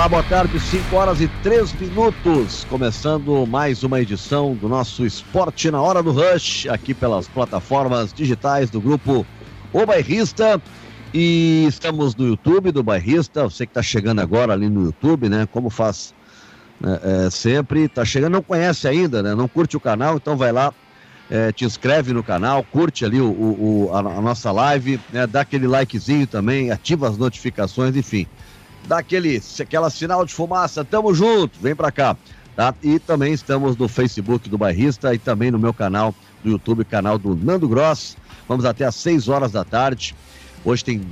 Olá, boa tarde, 5 horas e 3 minutos, começando mais uma edição do nosso Esporte na Hora do Rush, aqui pelas plataformas digitais do grupo O Bairrista. E estamos no YouTube do Bairrista, você que está chegando agora ali no YouTube, né? Como faz né, é, sempre, está chegando, não conhece ainda, né? Não curte o canal, então vai lá, é, te inscreve no canal, curte ali o, o, a, a, nossa live, né? dá aquele likezinho também, ativa as notificações, enfim dá aquele, aquela sinal de fumaça, tamo junto, vem pra cá, tá? E também estamos no Facebook do Bairrista e também no meu canal do YouTube, canal do Nando Gross. Vamos até às 6 horas da tarde. Hoje tem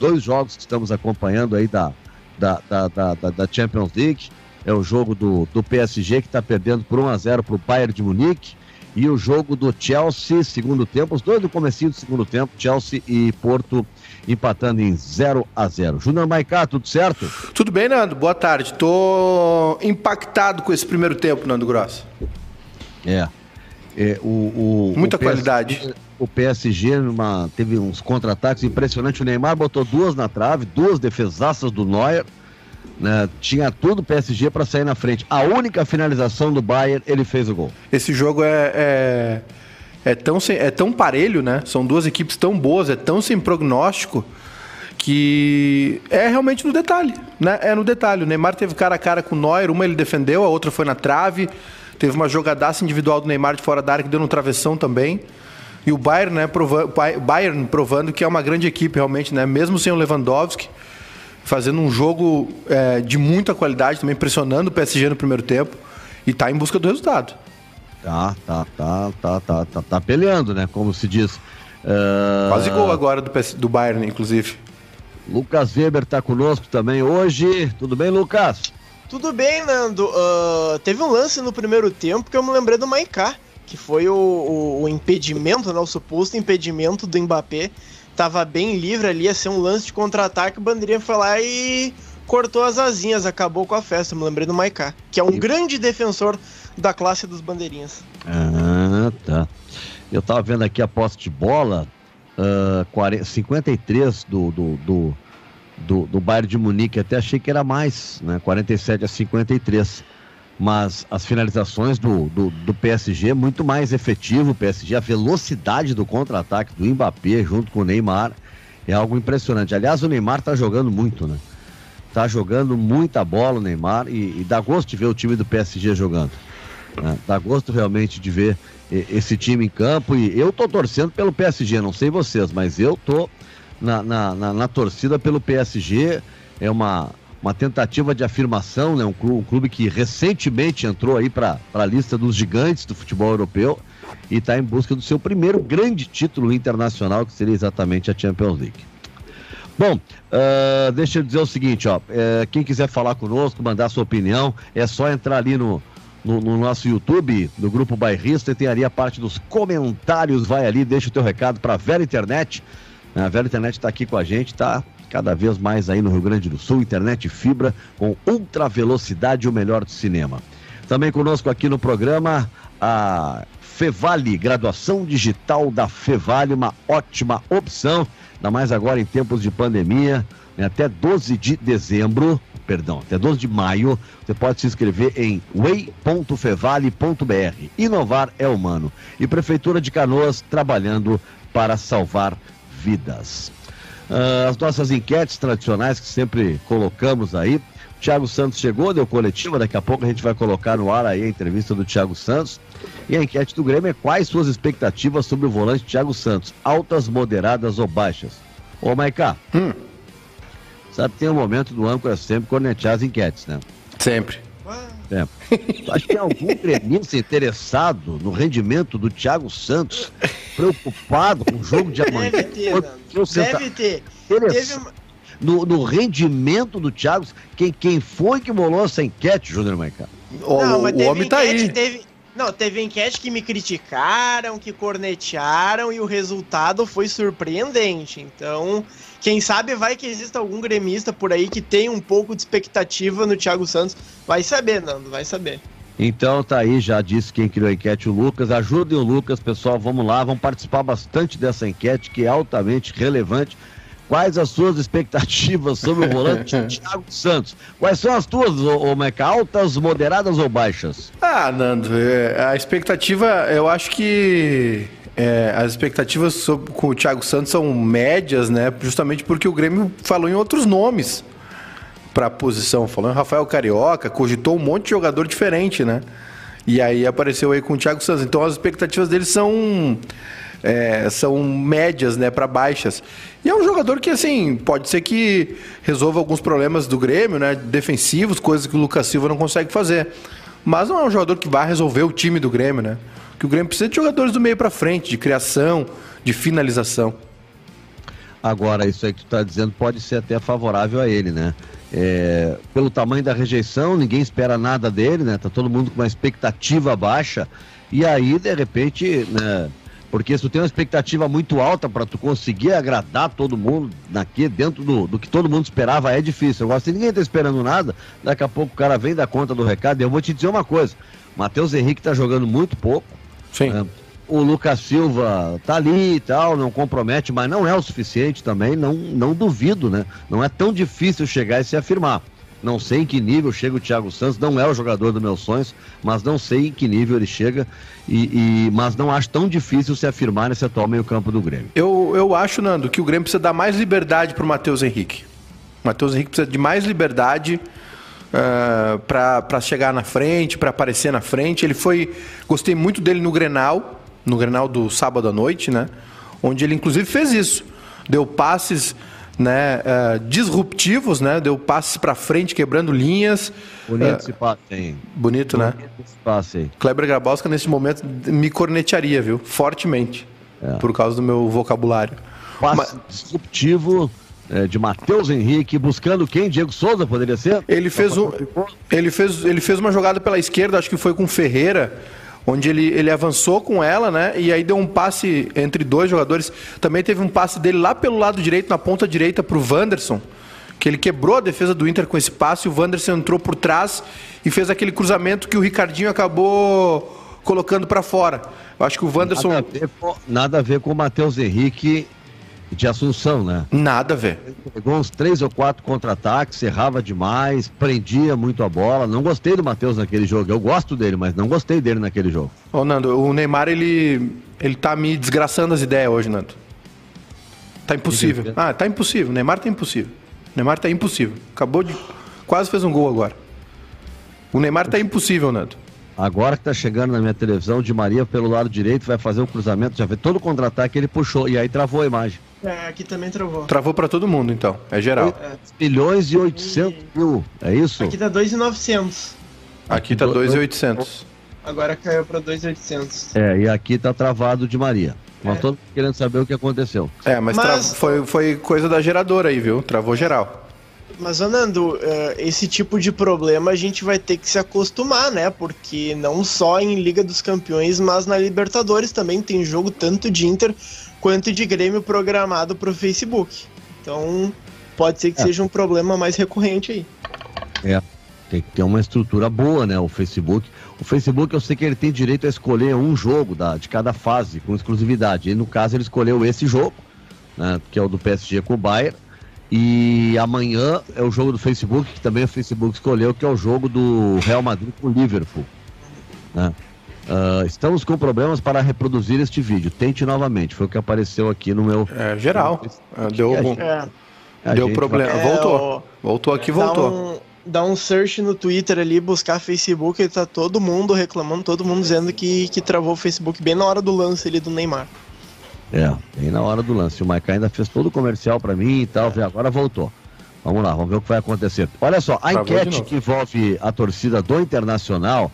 dois jogos que estamos acompanhando aí da, da, da, da, da Champions League. É o jogo do, do PSG que está perdendo por 1 a 0 para o Bayern de Munique e o jogo do Chelsea, segundo tempo, os dois do comecinho do segundo tempo, Chelsea e Porto empatando em 0 a 0 Júnior Maicá, tudo certo? Tudo bem, Nando, boa tarde. Tô impactado com esse primeiro tempo, Nando Gross. É. é o, o, Muita o qualidade. o PSG numa, teve uns contra-ataques impressionantes. O Neymar botou duas na trave, duas defesaças do Neuer. Né, tinha tudo o PSG para sair na frente. A única finalização do Bayern, ele fez o gol. Esse jogo é, é, é, tão, sem, é tão parelho, né? São duas equipes tão boas, é tão sem prognóstico que é realmente no detalhe, né? É no detalhe. O Neymar teve cara a cara com o Neuer, uma ele defendeu, a outra foi na trave. Teve uma jogadaça individual do Neymar de fora da área que deu no travessão também. E o Bayern, né, provando, Bayern provando que é uma grande equipe realmente, né? Mesmo sem o Lewandowski fazendo um jogo é, de muita qualidade, também pressionando o PSG no primeiro tempo e tá em busca do resultado. Tá, tá, tá, tá, tá, tá, tá peleando, né? Como se diz. Uh... Quase gol agora do, PS, do Bayern, inclusive. Lucas Weber tá conosco também hoje. Tudo bem, Lucas? Tudo bem, Nando. Uh, teve um lance no primeiro tempo que eu me lembrei do Maiká, que foi o, o, o impedimento, né, o suposto impedimento do Mbappé tava bem livre ali, ia ser um lance de contra-ataque, o Bandeirinha foi lá e cortou as asinhas, acabou com a festa. Me lembrei do Maiká, que é um grande defensor da classe dos bandeirinhas. Ah, tá. Eu tava vendo aqui a posse de bola, uh, 40, 53 do, do, do, do, do Bayern de Munique, até achei que era mais, né? 47 a 53 mas as finalizações do, do, do PSG muito mais efetivo. O PSG, a velocidade do contra-ataque do Mbappé junto com o Neymar é algo impressionante. Aliás, o Neymar tá jogando muito, né? Tá jogando muita bola o Neymar e, e dá gosto de ver o time do PSG jogando. Né? Dá gosto realmente de ver esse time em campo e eu tô torcendo pelo PSG, não sei vocês, mas eu tô na, na, na, na torcida pelo PSG. É uma, uma tentativa de afirmação, né? Um clube, um clube que recentemente entrou aí para a lista dos gigantes do futebol europeu e está em busca do seu primeiro grande título internacional, que seria exatamente a Champions League. Bom, uh, deixa eu dizer o seguinte, ó, uh, quem quiser falar conosco, mandar sua opinião, é só entrar ali no, no, no, nosso YouTube, no grupo Bairrista, e tem ali a parte dos comentários, vai ali, deixa o teu recado para a Vera Internet, a Vera Internet está aqui com a gente, tá cada vez mais aí no Rio Grande do Sul, internet fibra com ultra velocidade o melhor do cinema. Também conosco aqui no programa a Fevale, graduação digital da Fevale, uma ótima opção, ainda mais agora em tempos de pandemia, né, até 12 de dezembro, perdão, até 12 de maio, você pode se inscrever em way.fevale.br. Inovar é humano. E Prefeitura de Canoas trabalhando para salvar vidas. Uh, as nossas enquetes tradicionais que sempre colocamos aí. Thiago Santos chegou, deu coletiva, daqui a pouco a gente vai colocar no ar aí a entrevista do Thiago Santos. E a enquete do Grêmio é quais suas expectativas sobre o volante Thiago Santos? Altas, moderadas ou baixas? Ô, Maiká, hum. sabe tem um momento do âncora sempre cornetear as enquetes, né? Sempre tempo. Acho que tem algum gremista interessado no rendimento do Thiago Santos, preocupado com o jogo de amanhã. Deve ter, Deve ter. Teve no, no, rendimento do Thiago. Quem, quem foi que bolou essa enquete, Júnior Maicá? O, não, o homem tá aí. Teve, não, teve enquete que me criticaram, que cornetearam e o resultado foi surpreendente. Então, quem sabe vai que exista algum gremista por aí que tem um pouco de expectativa no Thiago Santos. Vai saber, Nando, vai saber. Então tá aí, já disse quem criou a enquete, o Lucas. Ajudem o Lucas, pessoal, vamos lá, vamos participar bastante dessa enquete que é altamente relevante. Quais as suas expectativas sobre o volante Thiago Santos? Quais são as tuas, ô, Meca? Altas, moderadas ou baixas? Ah, Nando, é, a expectativa, eu acho que é, as expectativas sobre, com o Thiago Santos são médias, né? Justamente porque o Grêmio falou em outros nomes para a posição. Falou em Rafael Carioca, cogitou um monte de jogador diferente, né? E aí apareceu aí com o Thiago Santos. Então as expectativas dele são é, são médias, né, para baixas. E é um jogador que, assim, pode ser que resolva alguns problemas do Grêmio, né, defensivos, coisas que o Lucas Silva não consegue fazer. Mas não é um jogador que vai resolver o time do Grêmio, né? Que o Grêmio precisa de jogadores do meio para frente, de criação, de finalização. Agora, isso aí que tu está dizendo pode ser até favorável a ele, né? É, pelo tamanho da rejeição, ninguém espera nada dele, né? Tá todo mundo com uma expectativa baixa. E aí, de repente, né? Porque se tu tem uma expectativa muito alta para tu conseguir agradar todo mundo daqui dentro do, do que todo mundo esperava, é difícil. Agora, se ninguém está esperando nada, daqui a pouco o cara vem dar conta do recado. E eu vou te dizer uma coisa: Matheus Henrique está jogando muito pouco. Sim. Né? O Lucas Silva tá ali e tal, não compromete, mas não é o suficiente também, não, não duvido, né? Não é tão difícil chegar e se afirmar. Não sei em que nível chega o Thiago Santos, não é o jogador dos meus sonhos, mas não sei em que nível ele chega, e, e mas não acho tão difícil se afirmar nesse atual meio-campo do Grêmio. Eu, eu acho, Nando, que o Grêmio precisa dar mais liberdade para o Matheus Henrique. O Matheus Henrique precisa de mais liberdade uh, para chegar na frente, para aparecer na frente. Ele foi. Gostei muito dele no Grenal, no Grenal do sábado à noite, né? Onde ele inclusive fez isso. Deu passes né, uh, disruptivos, né? Deu passes para frente, quebrando linhas. Bonito uh, esse passe, hein? Bonito, né? Bonito esse passe. Kleber Grabowska, nesse momento, me cornetearia, viu? Fortemente. É. Por causa do meu vocabulário. Passe Mas... disruptivo é, de Matheus Henrique, buscando quem? Diego Souza poderia ser? Ele fez, um, ele, fez, ele fez uma jogada pela esquerda, acho que foi com Ferreira onde ele, ele avançou com ela, né? E aí deu um passe entre dois jogadores. Também teve um passe dele lá pelo lado direito, na ponta direita, para o Wanderson, que ele quebrou a defesa do Inter com esse passe. O Wanderson entrou por trás e fez aquele cruzamento que o Ricardinho acabou colocando para fora. Eu acho que o Wanderson. Nada a ver com, nada a ver com o Matheus Henrique de Assunção, né? Nada a ver. Ele pegou uns três ou quatro contra-ataques, errava demais, prendia muito a bola. Não gostei do Matheus naquele jogo. Eu gosto dele, mas não gostei dele naquele jogo. Ô, Nando, o Neymar, ele, ele tá me desgraçando as ideias hoje, Nando. Tá impossível. Ah, tá impossível. O Neymar tá impossível. O Neymar tá impossível. Acabou de. Quase fez um gol agora. O Neymar tá impossível, Nando. Agora que tá chegando na minha televisão, de Maria pelo lado direito, vai fazer um cruzamento, já vê todo o contra-ataque, ele puxou, e aí travou a imagem. É, aqui também travou. Travou para todo mundo, então. É geral. É. Milhões e 800 e... mil, é isso? Aqui tá 2,900. Aqui tá 2,800. Agora caiu para 2,800. É, e aqui tá travado de Maria. Nós é. todos querendo saber o que aconteceu. É, mas, mas... Foi, foi coisa da geradora aí, viu? Travou geral. Mas, Anando, eh, esse tipo de problema a gente vai ter que se acostumar, né? Porque não só em Liga dos Campeões, mas na Libertadores também tem jogo tanto de Inter quanto de Grêmio programado para o Facebook. Então, pode ser que é. seja um problema mais recorrente aí. É, tem que ter uma estrutura boa, né? O Facebook. O Facebook, eu sei que ele tem direito a escolher um jogo da, de cada fase, com exclusividade. E no caso, ele escolheu esse jogo, né, que é o do PSG com o Bayern. E amanhã é o jogo do Facebook, que também o Facebook escolheu, que é o jogo do Real Madrid com o Liverpool. Né? Uh, estamos com problemas para reproduzir este vídeo. Tente novamente. Foi o que apareceu aqui no meu. É geral. É, deu algum. É. Deu problema. É, voltou. Voltou aqui, voltou. Dá um, dá um search no Twitter ali, buscar Facebook, e tá todo mundo reclamando, todo mundo dizendo que, que travou o Facebook bem na hora do lance ali do Neymar. É, bem na hora do lance. O Maicon ainda fez todo o comercial para mim e tal, e agora voltou. Vamos lá, vamos ver o que vai acontecer. Olha só, a Travou enquete que envolve a torcida do Internacional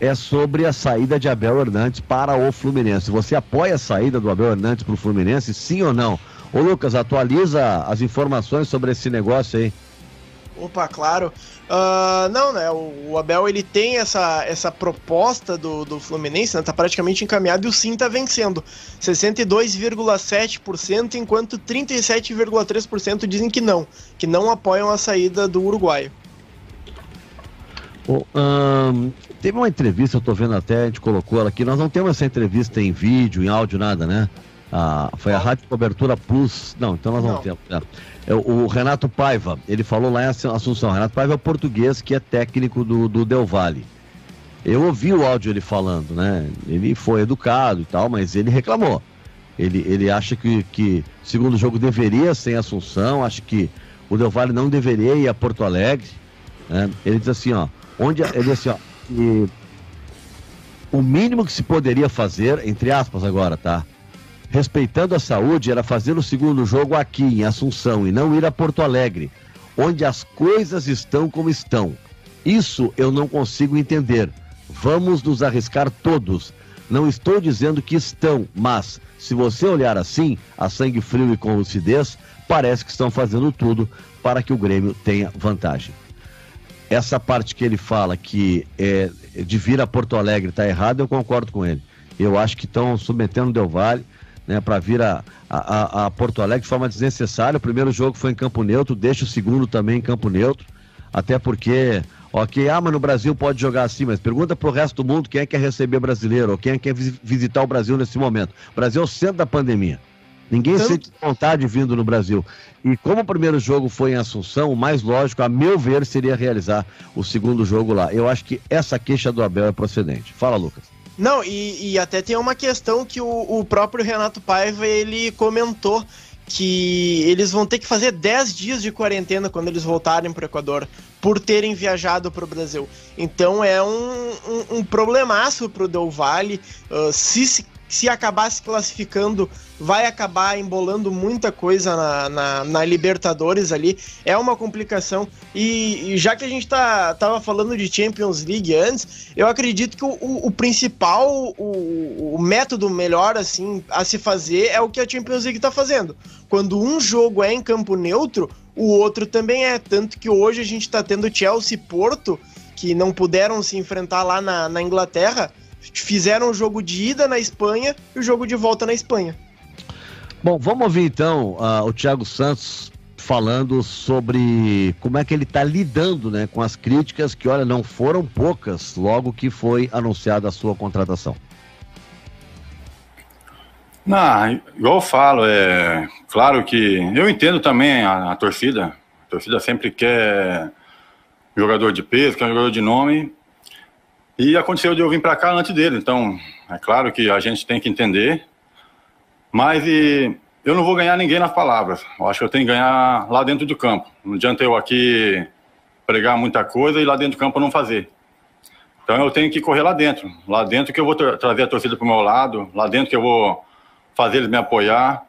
é sobre a saída de Abel Hernandes para o Fluminense. Você apoia a saída do Abel Hernandes para o Fluminense, sim ou não? Ô Lucas, atualiza as informações sobre esse negócio aí. Opa, claro. Uh, não, né? O, o, Abel ele tem essa, essa proposta do, do Fluminense, né? Tá praticamente encaminhado e o sim tá vencendo. 62,7%, enquanto 37,3% dizem que não, que não apoiam a saída do uruguaio. Bom, teve uma entrevista, eu tô vendo até, a gente colocou ela aqui, nós não temos essa entrevista em vídeo, em áudio, nada, né? A, foi a Rádio Cobertura Plus. Não, então nós vamos ter. É. É, o Renato Paiva, ele falou lá em Assunção. Renato Paiva é português que é técnico do, do Del Valle. Eu ouvi o áudio ele falando, né? Ele foi educado e tal, mas ele reclamou. Ele, ele acha que, que segundo jogo deveria ser em Assunção, acha que o Del Valle não deveria ir a Porto Alegre. Né? Ele diz assim, ó, onde ele diz assim, ó, o mínimo que se poderia fazer, entre aspas agora, tá? Respeitando a saúde, era fazer o segundo jogo aqui em Assunção e não ir a Porto Alegre, onde as coisas estão como estão. Isso eu não consigo entender. Vamos nos arriscar todos. Não estou dizendo que estão, mas se você olhar assim, a sangue frio e com lucidez, parece que estão fazendo tudo para que o Grêmio tenha vantagem. Essa parte que ele fala que é de vir a Porto Alegre está errado, eu concordo com ele. Eu acho que estão submetendo o Del Valle né, para vir a, a, a, Porto Alegre de forma desnecessária. O primeiro jogo foi em campo neutro, deixa o segundo também em campo neutro, até porque, ok, ah, mas no Brasil pode jogar assim, mas pergunta para o resto do mundo quem é que quer receber brasileiro, ou quem é que quer visitar o Brasil nesse momento. O Brasil é o centro da pandemia. Ninguém então... sente vontade vindo no Brasil. E como o primeiro jogo foi em Assunção, o mais lógico, a meu ver, seria realizar o segundo jogo lá. Eu acho que essa queixa do Abel é procedente. Fala, Lucas. Não, e, e até tem uma questão que o, o próprio Renato Paiva ele comentou que eles vão ter que fazer 10 dias de quarentena quando eles voltarem para o Equador, por terem viajado para o Brasil. Então é um, um, um problemaço para o Del Valle. Uh, se, se acabar se classificando, vai acabar embolando muita coisa na, na, na Libertadores ali. É uma complicação. E, e, já que a gente tá, tava falando de Champions League antes, eu acredito que o, o, o principal, o, o, método melhor assim a se fazer é o que a Champions League tá fazendo. Quando um jogo é em campo neutro, o outro também é. Tanto que hoje a gente tá tendo Chelsea e Porto, que não puderam se enfrentar lá na, na Inglaterra fizeram o jogo de ida na Espanha e o jogo de volta na Espanha. Bom, vamos ouvir então uh, o Thiago Santos falando sobre como é que ele está lidando né, com as críticas que, olha, não foram poucas logo que foi anunciada a sua contratação. Não, igual eu falo, é claro que eu entendo também a, a torcida. A torcida sempre quer jogador de peso, quer jogador de nome, e aconteceu de eu vir para cá antes dele, então é claro que a gente tem que entender, mas e, eu não vou ganhar ninguém nas palavras. Eu acho que eu tenho que ganhar lá dentro do campo. Não adianta eu aqui pregar muita coisa e lá dentro do campo não fazer. Então eu tenho que correr lá dentro. Lá dentro que eu vou tra trazer a torcida para o meu lado, lá dentro que eu vou fazer eles me apoiar.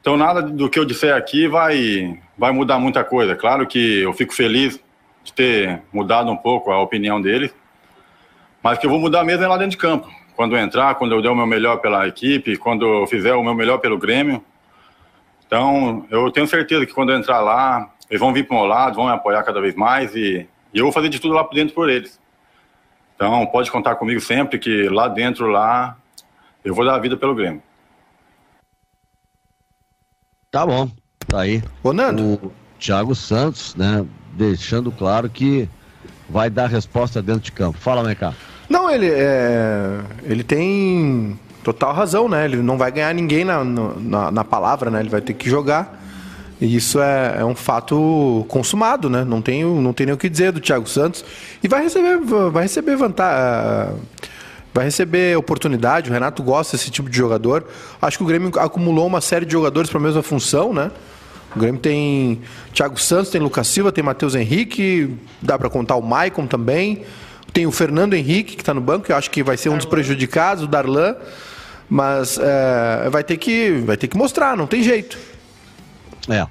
Então nada do que eu disser aqui vai, vai mudar muita coisa. Claro que eu fico feliz de ter mudado um pouco a opinião deles mas que eu vou mudar mesmo é lá dentro de campo. Quando eu entrar, quando eu der o meu melhor pela equipe, quando eu fizer o meu melhor pelo Grêmio. Então, eu tenho certeza que quando eu entrar lá, eles vão vir para o meu lado, vão me apoiar cada vez mais e, e eu vou fazer de tudo lá por dentro por eles. Então, pode contar comigo sempre que lá dentro, lá, eu vou dar a vida pelo Grêmio. Tá bom, tá aí. Ô, Nando. O Thiago Santos, né, deixando claro que vai dar resposta dentro de campo. Fala, Meca. Não, ele, é, ele tem total razão, né? Ele não vai ganhar ninguém na, na, na palavra, né? Ele vai ter que jogar. E isso é, é, um fato consumado, né? Não tem, não tem nem o que dizer do Thiago Santos. E vai receber, vai receber vantagem. Vai receber oportunidade. O Renato gosta desse tipo de jogador. Acho que o Grêmio acumulou uma série de jogadores para a mesma função, né? O Grêmio tem Thiago Santos, tem Lucas Silva, tem Matheus Henrique, dá para contar o Maicon também. Tem o Fernando Henrique, que está no banco, que eu acho que vai ser um dos prejudicados, o Darlan. Mas é, vai, ter que, vai ter que mostrar, não tem jeito. É.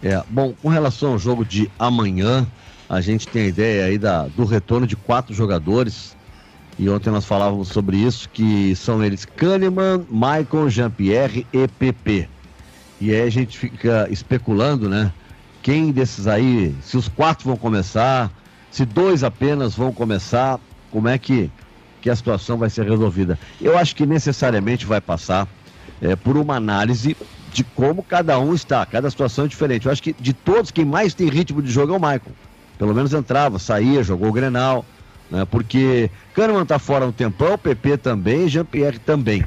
é. Bom, com relação ao jogo de amanhã, a gente tem a ideia aí da, do retorno de quatro jogadores. E ontem nós falávamos sobre isso, que são eles Kahneman, Maicon, Jean-Pierre e PP. E aí a gente fica especulando, né? Quem desses aí, se os quatro vão começar, se dois apenas vão começar, como é que, que a situação vai ser resolvida? Eu acho que necessariamente vai passar é, por uma análise de como cada um está, cada situação é diferente. Eu acho que de todos, quem mais tem ritmo de jogo é o Michael. Pelo menos entrava, saía, jogou o Grenal, né? Porque Kahneman tá fora um tempão, PP também, Jean-Pierre também.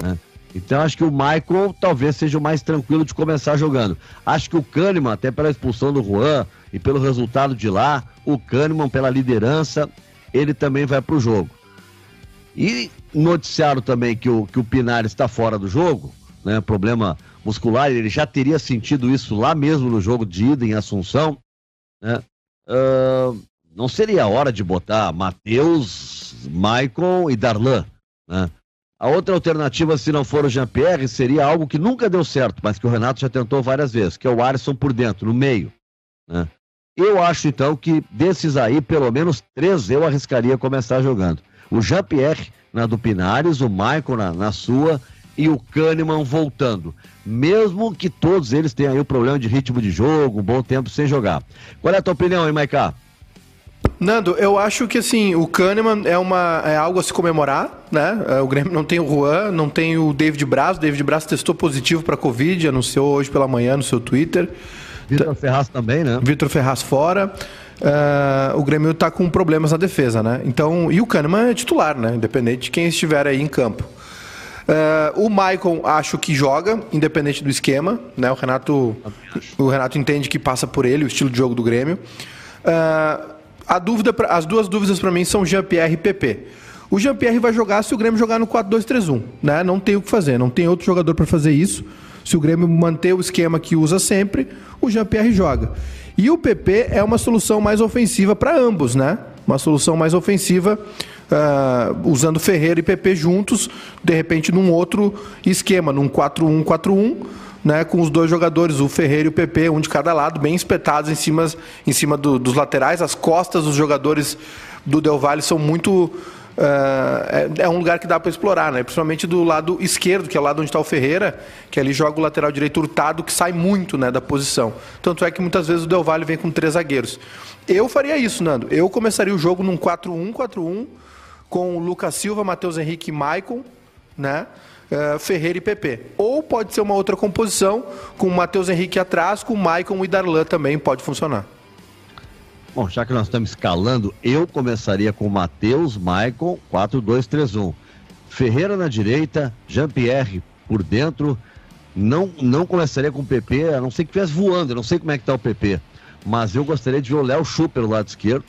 Né? Então acho que o Michael talvez seja o mais tranquilo de começar jogando. Acho que o Kahneman, até pela expulsão do Juan e pelo resultado de lá, o Kahneman pela liderança, ele também vai para o jogo. E noticiaram também que o, que o Pinar está fora do jogo, né? Problema muscular, ele já teria sentido isso lá mesmo no jogo de ida em Assunção, né? Uh, não seria a hora de botar Matheus, Maicon e Darlan, né? A outra alternativa, se não for o Jean-Pierre, seria algo que nunca deu certo, mas que o Renato já tentou várias vezes, que é o Alisson por dentro, no meio. Né? Eu acho, então, que desses aí, pelo menos três eu arriscaria começar jogando. O Jean-Pierre na do Pinares, o Michael na, na sua e o Kahneman voltando. Mesmo que todos eles tenham aí o problema de ritmo de jogo, um bom tempo sem jogar. Qual é a tua opinião, hein, Maiká? Nando, eu acho que assim, o Kahneman é, uma, é algo a se comemorar, né? É, o Grêmio não tem o Juan, não tem o David Braz. O David Braz testou positivo para Covid, anunciou hoje pela manhã no seu Twitter. Vitor Ferraz também, né? Vitor Ferraz fora. Uh, o Grêmio está com problemas na defesa, né? Então, e o Kahneman é titular, né? Independente de quem estiver aí em campo. Uh, o Maicon acho que joga, independente do esquema, né? O Renato, o Renato entende que passa por ele, o estilo de jogo do Grêmio. Uh, a dúvida, as duas dúvidas para mim são Jean-Pierre e PP. O Jean-Pierre vai jogar se o Grêmio jogar no 4-2-3-1, né? Não tem o que fazer, não tem outro jogador para fazer isso. Se o Grêmio manter o esquema que usa sempre, o Jean-Pierre joga. E o PP é uma solução mais ofensiva para ambos, né? Uma solução mais ofensiva uh, usando Ferreira e PP juntos, de repente num outro esquema, num 4-1-4-1 né, com os dois jogadores, o Ferreira e o PP, um de cada lado, bem espetados em cima, em cima do, dos laterais. As costas dos jogadores do Del Valle são muito. Uh, é, é, um lugar que dá para explorar, né? principalmente do lado esquerdo, que é o lado onde está o Ferreira, que ali joga o lateral direito hurtado, que sai muito né, da posição. Tanto é que muitas vezes o Del Valle vem com três zagueiros. Eu faria isso, Nando. Eu começaria o jogo num 4-1-4-1, com o Lucas Silva, Matheus Henrique e Maicon, né? uh, Ferreira e PP. Ou pode ser uma outra composição, com o Matheus Henrique atrás, com o Maicon e Darlan também pode funcionar. Bom, já que nós estamos escalando, eu começaria com Matheus, Maicon, 4-2-3-1. Ferreira na direita, Jean-Pierre por dentro. Não, não começaria com o PP, a não ser que estivesse voando, eu não sei como é que está o PP. Mas eu gostaria de ver o Léo Chu pelo lado esquerdo.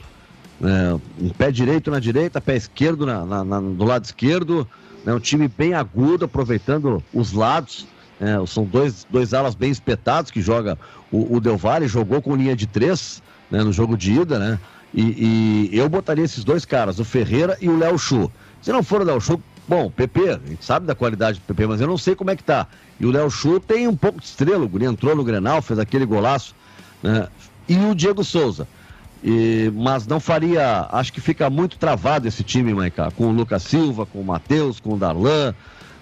É, um pé direito na direita, pé esquerdo na, na, na, do lado esquerdo. Né, um time bem agudo, aproveitando os lados. É, são dois, dois alas bem espetados que joga o, o Del Valle, jogou com linha de três né, no jogo de ida, né? E, e, eu botaria esses dois caras, o Ferreira e o Léo Chu. Se não for o Léo Chu, bom, PP, a gente sabe da qualidade do PP, mas eu não sei como é que tá. E o Léo Chu tem um pouco de estrela, Guri entrou no Grenal, fez aquele golaço. Né? E o Diego Souza. E, mas não faria. Acho que fica muito travado esse time, Maicá, com o Lucas Silva, com o Matheus, com o Darlan,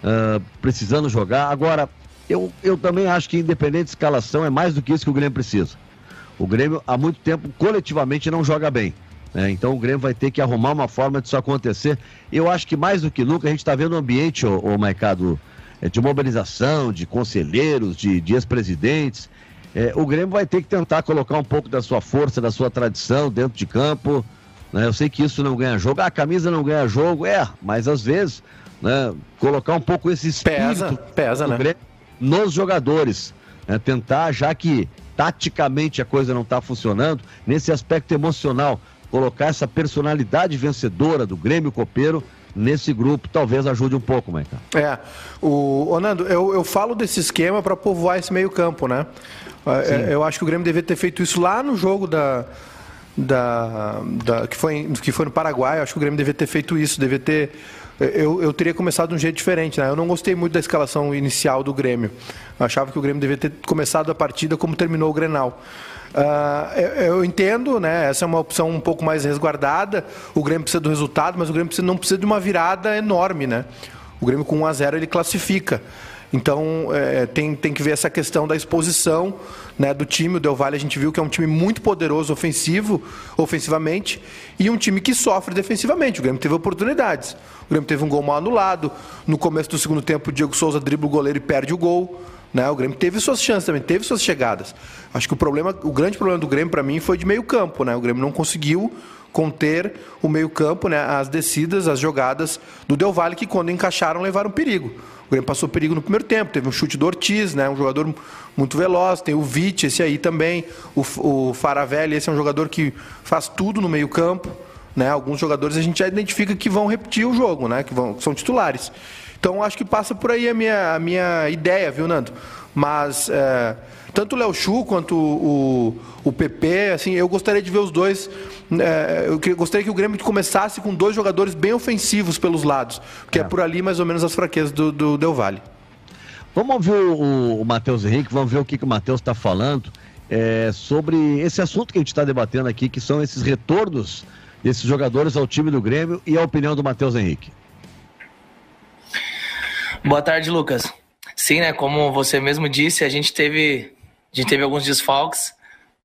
uh, precisando jogar. Agora, eu, eu também acho que independente de escalação é mais do que isso que o Grêmio precisa. O Grêmio há muito tempo coletivamente não joga bem. Né? Então o Grêmio vai ter que arrumar uma forma disso acontecer. Eu acho que mais do que nunca a gente está vendo um ambiente, o, o Maicado, é, de mobilização, de conselheiros, de, de ex-presidentes é, o Grêmio vai ter que tentar colocar um pouco da sua força, da sua tradição dentro de campo. Né? Eu sei que isso não ganha jogo. Ah, a camisa não ganha jogo, é, mas às vezes né, colocar um pouco esse espírito pesa, pesa, né? Grêmio nos jogadores. Né? Tentar, já que taticamente a coisa não está funcionando, nesse aspecto emocional, colocar essa personalidade vencedora do Grêmio Copeiro nesse grupo talvez ajude um pouco, Maicon. É, o, Nando, eu, eu falo desse esquema para povoar esse meio campo, né? É, eu acho que o Grêmio deveria ter feito isso lá no jogo da, da, da, que, foi, que foi no Paraguai. Eu acho que o Grêmio deveria ter feito isso, deveria ter. Eu, eu teria começado de um jeito diferente. Né? Eu não gostei muito da escalação inicial do Grêmio. Eu achava que o Grêmio deveria ter começado a partida como terminou o Grenal. Uh, eu, eu, entendo, né? Essa é uma opção um pouco mais resguardada. O Grêmio precisa do resultado, mas o Grêmio precisa, não precisa de uma virada enorme, né? O Grêmio com 1 a 0 ele classifica. Então é, tem, tem que ver essa questão da exposição né, do time. O Del Valle a gente viu que é um time muito poderoso ofensivo, ofensivamente, e um time que sofre defensivamente. O Grêmio teve oportunidades. O Grêmio teve um gol mal anulado. No começo do segundo tempo, o Diego Souza dribla o goleiro e perde o gol. Né? O Grêmio teve suas chances também, teve suas chegadas. Acho que o problema, o grande problema do Grêmio para mim foi de meio campo, né? O Grêmio não conseguiu conter o meio-campo, né, as descidas, as jogadas do Del Valle, que quando encaixaram levaram perigo. O Grêmio passou perigo no primeiro tempo, teve um chute do Ortiz, né, um jogador muito veloz, tem o Vite, esse aí também, o, o Faravelli, esse é um jogador que faz tudo no meio-campo. Né? Alguns jogadores a gente já identifica que vão repetir o jogo, né? que, vão, que são titulares. Então acho que passa por aí a minha, a minha ideia, viu, Nando? Mas é, tanto o Léo Chu quanto o, o, o PP, assim, eu gostaria de ver os dois. É, eu gostaria que o Grêmio começasse com dois jogadores bem ofensivos pelos lados, porque é, é por ali mais ou menos as fraquezas do, do Del Valle. Vamos ouvir o, o Matheus Henrique, vamos ver o que, que o Matheus está falando é, sobre esse assunto que a gente está debatendo aqui, que são esses retornos desses jogadores ao time do Grêmio e a opinião do Matheus Henrique. Boa tarde, Lucas. Sim, né? Como você mesmo disse, a gente teve, a gente teve alguns desfalques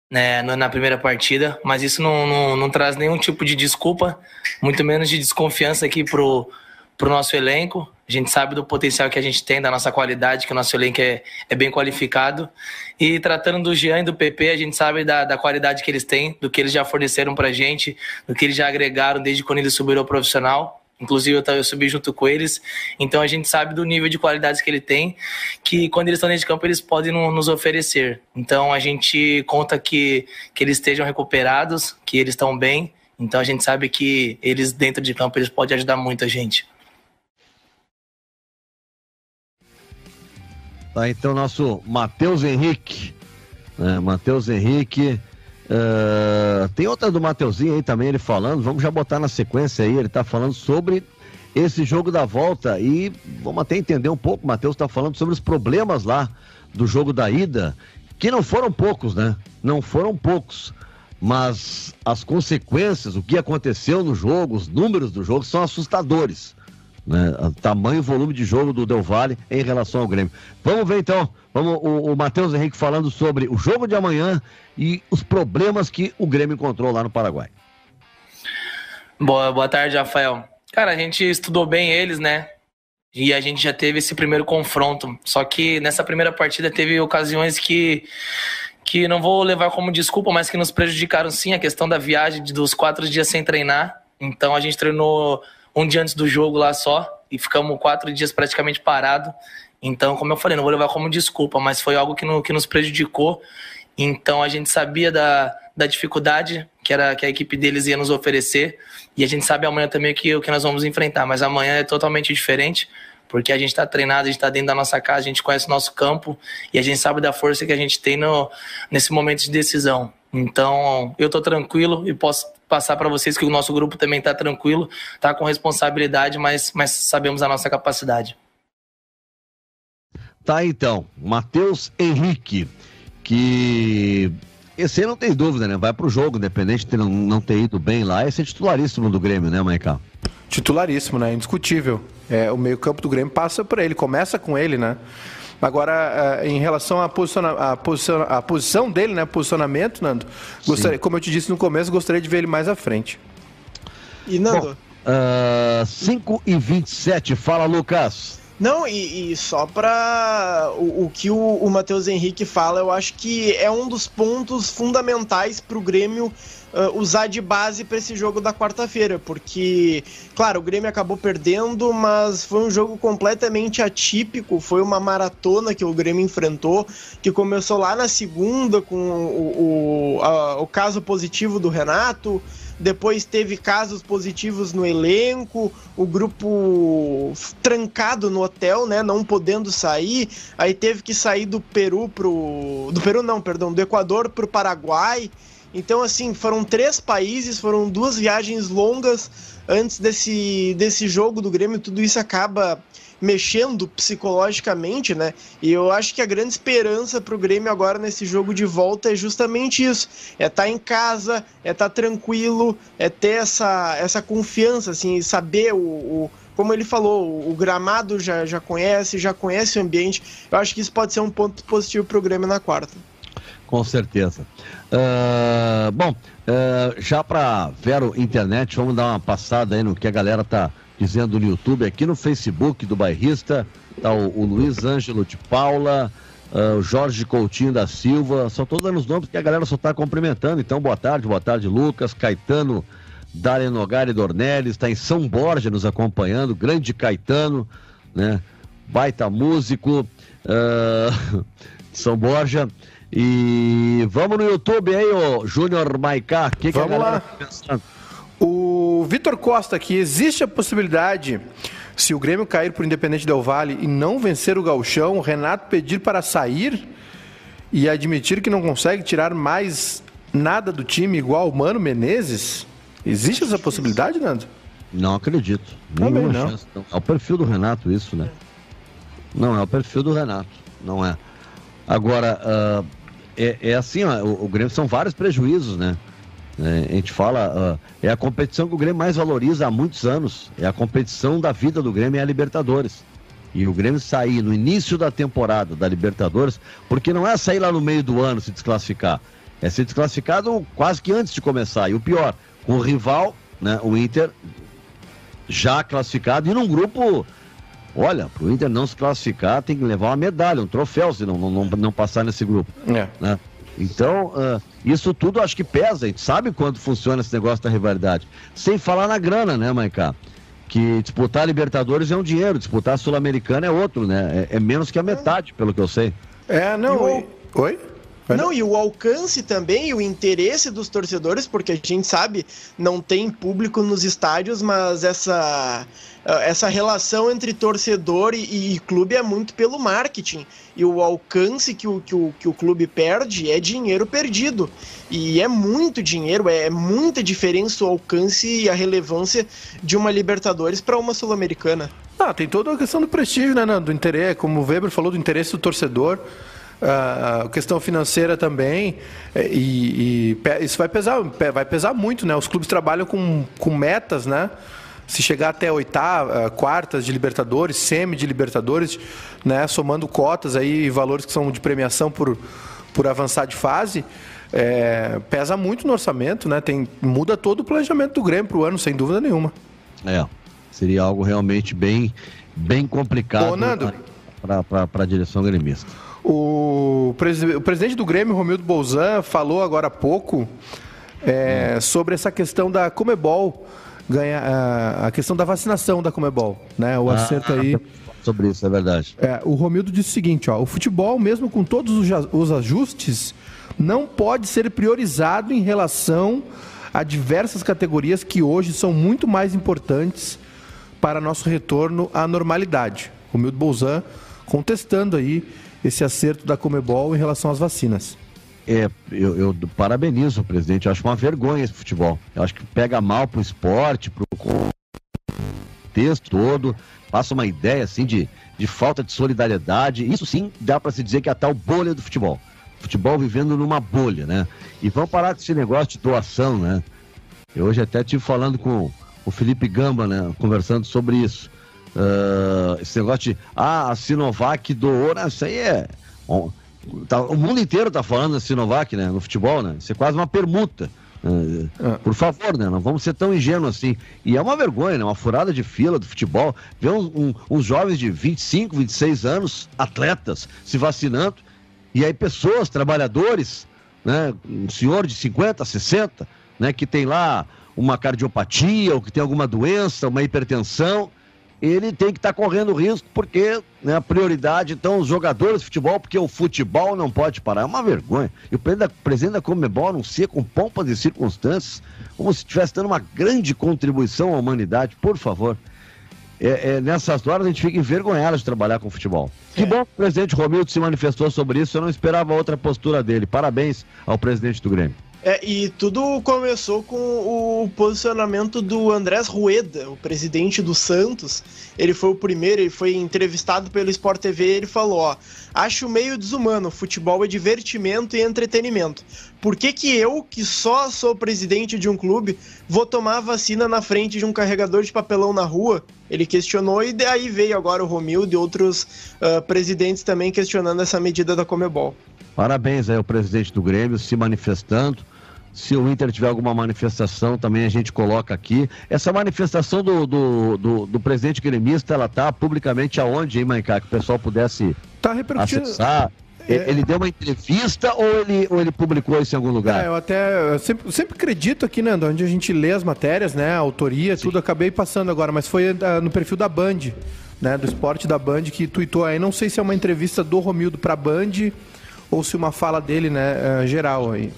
né, na primeira partida, mas isso não, não, não traz nenhum tipo de desculpa, muito menos de desconfiança aqui pro, pro nosso elenco. A gente sabe do potencial que a gente tem, da nossa qualidade, que o nosso elenco é, é bem qualificado. E tratando do Jean e do PP, a gente sabe da, da qualidade que eles têm, do que eles já forneceram pra gente, do que eles já agregaram desde quando eles subiram ao profissional. Inclusive, eu, subi junto com eles. Então, a gente sabe do nível de qualidades que ele tem, que quando eles estão dentro de campo, eles podem nos oferecer. Então, a gente conta que, que eles estejam recuperados, que eles estão bem. Então, a gente sabe que eles, dentro de campo, eles podem ajudar muito a gente. Tá, então, nosso Matheus Henrique. Né? Matheus Henrique Uh, tem outra do Mateuzinho aí também, ele falando, vamos já botar na sequência aí, ele tá falando sobre esse jogo da volta e vamos até entender um pouco, o Matheus tá falando sobre os problemas lá do jogo da ida, que não foram poucos, né? Não foram poucos, mas as consequências, o que aconteceu no jogo, os números do jogo são assustadores. Né? Tamanho e volume de jogo do Del Valle em relação ao Grêmio. Vamos ver então, vamos, o, o Matheus Henrique falando sobre o jogo de amanhã e os problemas que o Grêmio encontrou lá no Paraguai. Boa, boa tarde, Rafael. Cara, a gente estudou bem eles, né? E a gente já teve esse primeiro confronto. Só que nessa primeira partida teve ocasiões que que não vou levar como desculpa, mas que nos prejudicaram sim a questão da viagem dos quatro dias sem treinar. Então a gente treinou um dia antes do jogo lá só e ficamos quatro dias praticamente parado. Então, como eu falei, não vou levar como desculpa, mas foi algo que, no, que nos prejudicou. Então a gente sabia da, da dificuldade que era que a equipe deles ia nos oferecer e a gente sabe amanhã também que o que nós vamos enfrentar. Mas amanhã é totalmente diferente porque a gente está treinado, a gente está dentro da nossa casa, a gente conhece o nosso campo e a gente sabe da força que a gente tem no, nesse momento de decisão. Então, eu estou tranquilo e posso passar para vocês que o nosso grupo também está tranquilo, está com responsabilidade, mas, mas sabemos a nossa capacidade. Tá então, Matheus Henrique, que esse aí não tem dúvida, né? Vai pro jogo, independente de não, não ter ido bem lá, esse é titularíssimo do Grêmio, né, Maicá? Titularíssimo, né? Indiscutível. É, o meio-campo do Grêmio passa por ele, começa com ele, né? Agora, eh, em relação à, posiciona, à, posiciona, à posição dele, né? Posicionamento, Nando, gostaria, como eu te disse no começo, gostaria de ver ele mais à frente. E Nando? 5 uh, e 27, fala Lucas. Não, e, e só para o, o, que o, o Matheus Henrique fala, eu acho que é um dos pontos fundamentais para o Grêmio uh, usar de base para esse jogo da quarta-feira, porque, claro, o Grêmio acabou perdendo, mas foi um jogo completamente atípico, foi uma maratona que o Grêmio enfrentou, que começou lá na segunda com o, o, a, o caso positivo do Renato, depois teve casos positivos no elenco, o grupo trancado no hotel, né, não podendo sair, aí teve que sair do Peru pro do Peru não, perdão, do Equador pro Paraguai. Então, assim, foram três países, foram duas viagens longas antes desse, desse jogo do Grêmio, tudo isso acaba mexendo psicologicamente, né? E eu acho que a grande esperança para o Grêmio agora nesse jogo de volta é justamente isso: é estar tá em casa, é estar tá tranquilo, é ter essa, essa confiança, assim, saber o, o como ele falou, o gramado já, já conhece, já conhece o ambiente. Eu acho que isso pode ser um ponto positivo para o Grêmio na quarta. Com certeza. Uh, bom, uh, já para Vero Internet, vamos dar uma passada aí no que a galera tá dizendo no YouTube, aqui no Facebook do Bairrista, tá o, o Luiz Ângelo de Paula, uh, o Jorge Coutinho da Silva, são todos os nomes que a galera só está cumprimentando, então boa tarde, boa tarde Lucas, Caetano Dália Nogari Dornelles, está em São Borja nos acompanhando, grande Caetano, né? Baita músico, São Borja. E vamos no YouTube aí, ô Júnior Maicá. Que vamos que a lá. Tá pensando? O Vitor Costa aqui, existe a possibilidade, se o Grêmio cair por Independente Del Vale e não vencer o Galchão, o Renato pedir para sair e admitir que não consegue tirar mais nada do time igual o Mano Menezes? Existe essa possibilidade, Nando? Não acredito. Nenhuma não. chance. É o perfil do Renato isso, né? Não é o perfil do Renato. Não é. Agora, uh, é, é, assim, ó, o, o, Grêmio são vários prejuízos, né? É, a gente fala, é a competição que o Grêmio mais valoriza há muitos anos. É a competição da vida do Grêmio é a Libertadores. E o Grêmio sair no início da temporada da Libertadores, porque não é sair lá no meio do ano se desclassificar. É ser desclassificado quase que antes de começar. E o pior, com o rival, né, o Inter já classificado e num grupo. Olha, para o Inter não se classificar, tem que levar uma medalha, um troféu, se não, não, não passar nesse grupo. É. Né? Então, uh, isso tudo acho que pesa, a gente sabe quando funciona esse negócio da rivalidade. Sem falar na grana, né, Maicá? Que disputar a Libertadores é um dinheiro, disputar a Sul-Americana é outro, né? É, é, menos que a metade, pelo que eu sei. É, não. Oi? Não, e o alcance também, e o interesse dos torcedores, porque a gente sabe, não tem público nos estádios, mas essa, essa relação entre torcedor e, e clube é muito pelo marketing. E o alcance que o, que, o, que o clube perde é dinheiro perdido. E é muito dinheiro, é muita diferença o alcance e a relevância de uma Libertadores para uma Sul-Americana. Ah, tem toda a questão do prestígio, né, do interesse, como o Weber falou, do interesse do torcedor a questão financeira também é, e, e, isso vai pesar vai pesar muito né? Os clubes trabalham com, com metas né? Se chegar até oitava quartas de Libertadores semi de Libertadores né? Somando cotas aí valores que são de premiação por por avançar de fase é, pesa muito no orçamento né? Tem muda todo o planejamento do Grêmio para o ano sem dúvida nenhuma. É seria algo realmente bem bem complicado para a direção gremista o, pres o presidente do Grêmio, Romildo Bolzan, falou agora há pouco é, sobre essa questão da Comebol, ganha, a, a, questão da vacinação da Comebol, né? O ah, acerto aí. Sobre isso, é verdade. É, o Romildo disse o seguinte: ó, o futebol, mesmo com todos os, os ajustes, não pode ser priorizado em relação a diversas categorias que hoje são muito mais importantes para nosso retorno à normalidade. Romildo Bolzan contestando aí esse acerto da Comebol em relação às vacinas. É, eu, eu parabenizo o presidente. Eu acho uma vergonha esse futebol. Eu acho que pega mal pro esporte, pro contexto todo, passa uma ideia assim de, de falta de solidariedade. Isso sim dá para se dizer que é a tal bolha do futebol. Futebol vivendo numa bolha, né? E vamos parar com esse negócio de doação, né? Eu hoje até estive falando com o Felipe Gamba, né? Conversando sobre isso. Uh, esse negócio de, ah, a Sinovac doou, né? Isso aí é. Bom, tá, o mundo inteiro tá falando da Sinovac, né? No futebol, né? Isso é quase uma permuta. Uh, Por favor, né? Não vamos ser tão ingênuos assim. E é uma vergonha, né? Uma furada de fila do futebol. Ver uns, um, uns jovens de 25, 26 anos, atletas, se vacinando. E aí pessoas, trabalhadores, né? Um senhor de 50, 60, né? Que tem lá uma cardiopatia ou que tem alguma doença, uma hipertensão ele tem que estar tá correndo risco, porque né, a prioridade então os jogadores de futebol, porque o futebol não pode parar. É uma vergonha. E o presidente da Comebol anuncia com pompas e circunstâncias, como se estivesse dando uma grande contribuição à humanidade, por favor. É, é, nessas horas a gente fica envergonhado de trabalhar com futebol. Que é. bom que o presidente Romildo se manifestou sobre isso, eu não esperava outra postura dele. Parabéns ao presidente do Grêmio. É, e tudo começou com o posicionamento do Andrés Rueda, o presidente do Santos. Ele foi o primeiro, ele foi entrevistado pelo Sport TV e ele falou: ó, acho meio desumano, futebol é divertimento e entretenimento. Por que, que eu, que só sou presidente de um clube, vou tomar vacina na frente de um carregador de papelão na rua? Ele questionou e daí veio agora o Romildo e outros uh, presidentes também questionando essa medida da Comebol. Parabéns aí ao presidente do Grêmio se manifestando se o Inter tiver alguma manifestação, também a gente coloca aqui. Essa manifestação do, do, do, do presidente gremista, ela tá publicamente aonde, hein, Maicá? Que o pessoal pudesse tá repercutindo... acessar. É. Ele deu uma entrevista ou ele, ou ele publicou isso em algum lugar? É, eu até eu sempre, sempre acredito aqui, né, onde a gente lê as matérias, né, a autoria, Sim. tudo, acabei passando agora, mas foi uh, no perfil da Band, né, do esporte da Band, que tuitou aí, não sei se é uma entrevista do Romildo pra Band ou se uma fala dele, né, uh, geral aí.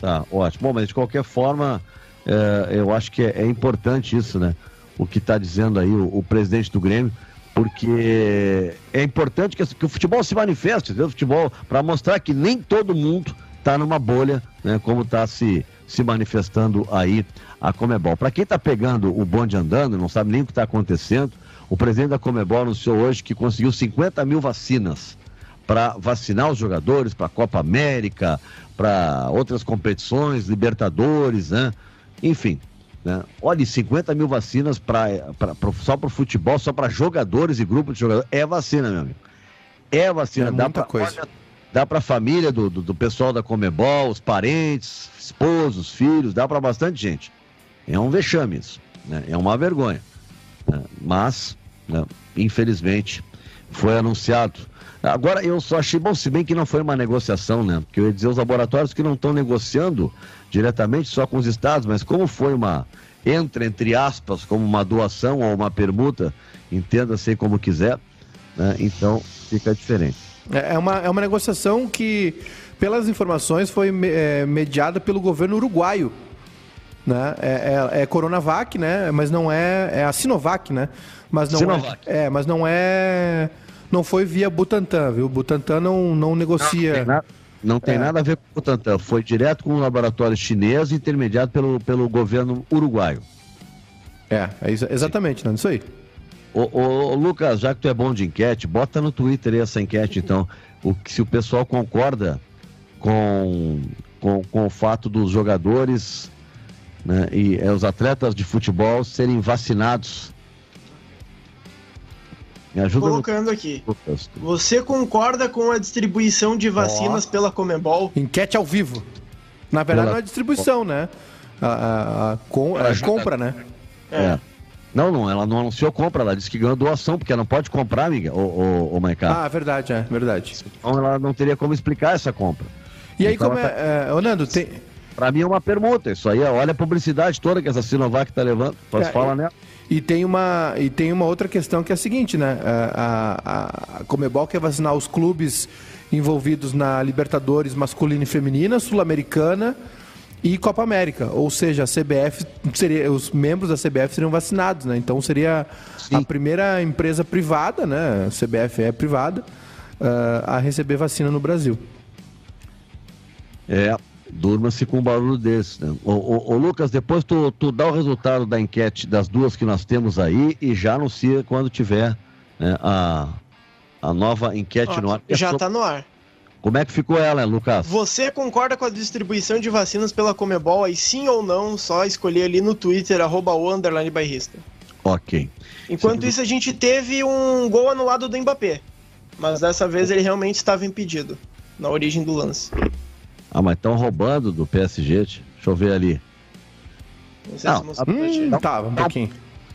Tá, ótimo. Bom, mas de qualquer forma, uh, eu acho que é, é, importante isso, né, o que está dizendo aí o, o presidente do Grêmio, porque é importante que, que o futebol se manifeste, o futebol para mostrar que nem todo mundo está numa bolha, né, como está se, se manifestando aí a Comebol. Para quem está pegando o bonde andando, não sabe nem o que está acontecendo, o presidente da Comebol anunciou hoje que conseguiu 50 mil vacinas para vacinar os jogadores para a Copa América, para outras competições, Libertadores, né? Enfim, né? Olha, 50 mil vacinas pra, pra, pra só para o futebol, só para jogadores e grupos de jogadores. É vacina, meu amigo. É vacina. É dá muita pra, coisa. Dá para a família do, do, do, pessoal da Comebol, os parentes, esposos, filhos, dá para bastante gente. É um vexame isso. Né? É uma vergonha. Né? Mas, né? infelizmente, foi anunciado. Agora, eu só achei bom, se bem que não foi uma negociação, né? Porque eu ia dizer os laboratórios que não estão negociando diretamente só com os estados, mas como foi uma, entra entre aspas, como uma doação ou uma permuta, entenda-se como quiser, né? então fica diferente. É, é uma, é uma negociação que, pelas informações, foi é, mediada pelo governo uruguaio. Né? É, é, é, Coronavac, né? Mas não é. É a Sinovac, né? Mas não Sinovac. É, é, mas não é. Não foi via Butantan, viu? Butantan não, não negocia. Não, não tem é. nada a ver com o Butantan. Foi direto com o laboratório chinês, intermediado pelo, pelo governo uruguaio. É, é exatamente, não, isso aí. Ô, ô, Lucas, já que tu é bom de enquete, bota no Twitter essa enquete, então. O, se o pessoal concorda com, com, com o fato dos jogadores né, e é, os atletas de futebol serem vacinados me ajuda Colocando no... aqui. Você concorda com a distribuição de vacinas oh. pela Comembol? Enquete ao vivo. Na verdade, pela... não é distribuição, né? A, a, a, com, a compra, né? É. é. Não, não, ela não anunciou compra, ela disse que ganhou doação, porque ela não pode comprar, amiga, o, o, o Maicá. Ah, verdade, é, verdade. Então ela não teria como explicar essa compra. E aí, então, como é, tá... é, Ô, Nando, tem... Pra mim é uma permuta, isso aí, olha a publicidade toda que essa Sinovac tá levando, faz é, fala nela. E tem uma, e tem uma outra questão que é a seguinte, né? A, a, a Comebol quer vacinar os clubes envolvidos na Libertadores masculina e feminina, Sul-Americana e Copa América. Ou seja, a CBF seria, os membros da CBF seriam vacinados, né? Então seria Sim. a primeira empresa privada, né? A CBF é privada, uh, a receber vacina no Brasil. É, Durma-se com um barulho desse. Né? Ô, ô, ô, Lucas, depois tu, tu dá o resultado da enquete das duas que nós temos aí e já anuncia quando tiver né, a, a nova enquete no ar. Já está no ar. Como é que ficou ela, Lucas? Você concorda com a distribuição de vacinas pela Comebol? Aí sim ou não, só escolher ali no Twitter, arroba o underline bairrista. Ok. Enquanto isso, a gente teve um gol anulado do Mbappé. Mas dessa vez ele realmente estava impedido na origem do lance. Ah, mas estão roubando do PSG. Deixa eu ver ali. Não, não hum, tá, tá, um pouquinho.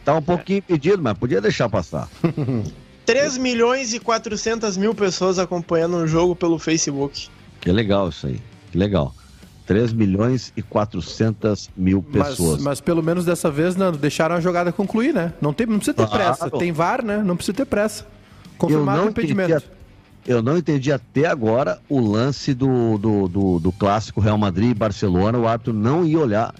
Tá um pouquinho impedido, mas podia deixar passar. 3 milhões e 400 mil pessoas acompanhando o jogo pelo Facebook. Que legal isso aí. Que legal. 3 milhões e 400 mil pessoas. Mas, mas pelo menos dessa vez, Nando, deixaram a jogada concluir, né? Não, tem, não precisa ter claro. pressa. Tem VAR, né? Não precisa ter pressa. Confirmado o impedimento eu não entendi até agora o lance do, do, do, do clássico Real Madrid e Barcelona. O árbitro não ia olhar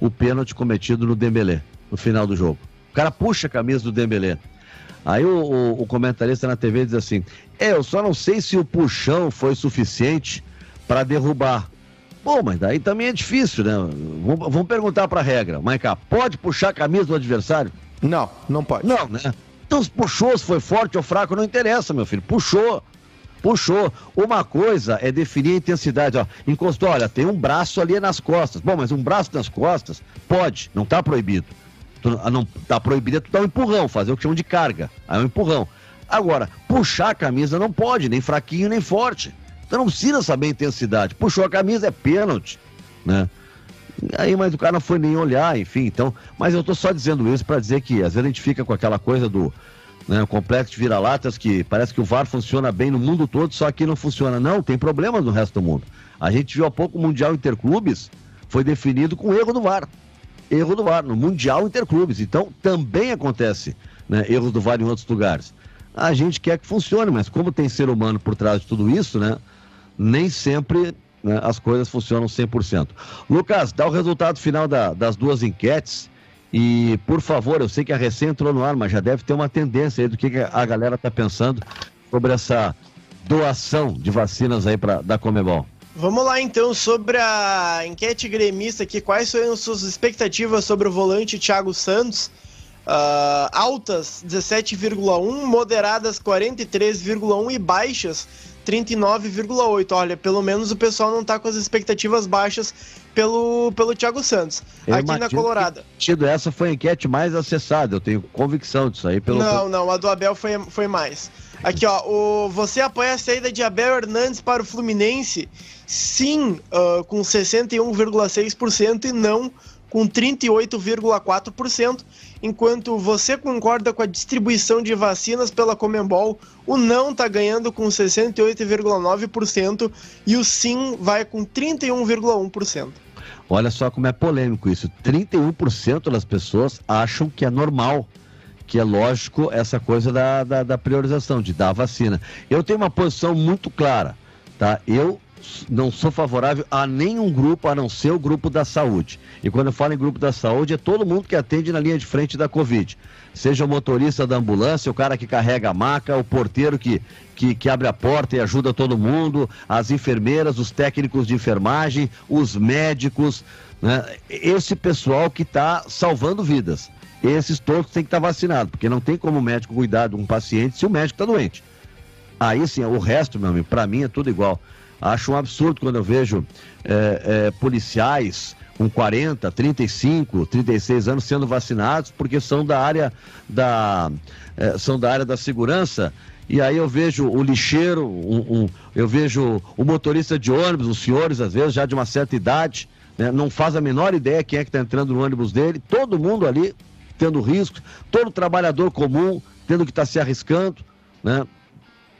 o pênalti cometido no Dembélé, no final do jogo. O cara puxa a camisa do Dembélé. Aí o, o, o comentarista na TV diz assim: É, eu só não sei se o puxão foi suficiente para derrubar. Bom, mas daí também é difícil, né? Vamos, vamos perguntar para a regra. Maica, pode puxar a camisa do adversário? Não, não pode. Não, né? Então, puxou, se foi forte ou fraco, não interessa, meu filho. Puxou puxou. Uma coisa é definir a intensidade, ó. Encostou, olha, tem um braço ali nas costas. Bom, mas um braço nas costas pode, não está proibido. Tu, ah, não tá proibido é tu dar um empurrão, fazer o que chamam de carga. Aí é um empurrão. Agora, puxar a camisa não pode, nem fraquinho, nem forte. Então não precisa saber a intensidade. Puxou a camisa, é pênalti, né? Aí, mas o cara não foi nem olhar, enfim, então. Mas eu tô só dizendo isso para dizer que às vezes a gente fica com aquela coisa do né, o complexo de vira-latas, que parece que o VAR funciona bem no mundo todo, só que não funciona. Não, tem problemas no resto do mundo. A gente viu há pouco o Mundial Interclubes, foi definido com erro do VAR. Erro do VAR, no Mundial Interclubes. Então, também acontece né, erros do VAR em outros lugares. A gente quer que funcione, mas como tem ser humano por trás de tudo isso, né, nem sempre né, as coisas funcionam 100%. Lucas, dá o resultado final da, das duas enquetes e, por favor, eu sei que a recém entrou no ar, mas já deve ter uma tendência aí do que a galera está pensando sobre essa doação de vacinas aí para da Comebol. Vamos lá então sobre a enquete gremista aqui. Quais são suas expectativas sobre o volante Thiago Santos? Uh, altas 17,1, moderadas 43,1 e baixas 39,8. Olha, pelo menos o pessoal não tá com as expectativas baixas pelo, pelo Thiago Santos, eu aqui na Colorada. Tido essa foi a enquete mais acessada, eu tenho convicção disso aí. Pelo não, não, a do Abel foi, foi mais. Aqui, ó, o, você apoia a saída de Abel Hernandes para o Fluminense? Sim, uh, com 61,6% e não com 38,4%, enquanto você concorda com a distribuição de vacinas pela Comembol, o não está ganhando com 68,9% e o sim vai com 31,1%. Olha só como é polêmico isso. 31% das pessoas acham que é normal, que é lógico essa coisa da, da, da priorização, de dar vacina. Eu tenho uma posição muito clara, tá? Eu não sou favorável a nenhum grupo a não ser o grupo da saúde. E quando eu falo em grupo da saúde, é todo mundo que atende na linha de frente da Covid. Seja o motorista da ambulância, o cara que carrega a maca, o porteiro que, que, que abre a porta e ajuda todo mundo, as enfermeiras, os técnicos de enfermagem, os médicos, né? esse pessoal que está salvando vidas. Esses todos têm que estar tá vacinados, porque não tem como o médico cuidar de um paciente se o médico está doente. Aí sim, o resto, meu amigo, para mim é tudo igual. Acho um absurdo quando eu vejo é, é, policiais com 40, 35, 36 anos sendo vacinados porque são da área da, é, são da área da segurança. E aí eu vejo o lixeiro, um, um, eu vejo o motorista de ônibus, os senhores, às vezes, já de uma certa idade, né, não faz a menor ideia quem é que está entrando no ônibus dele, todo mundo ali tendo risco, todo trabalhador comum tendo que estar tá se arriscando, né?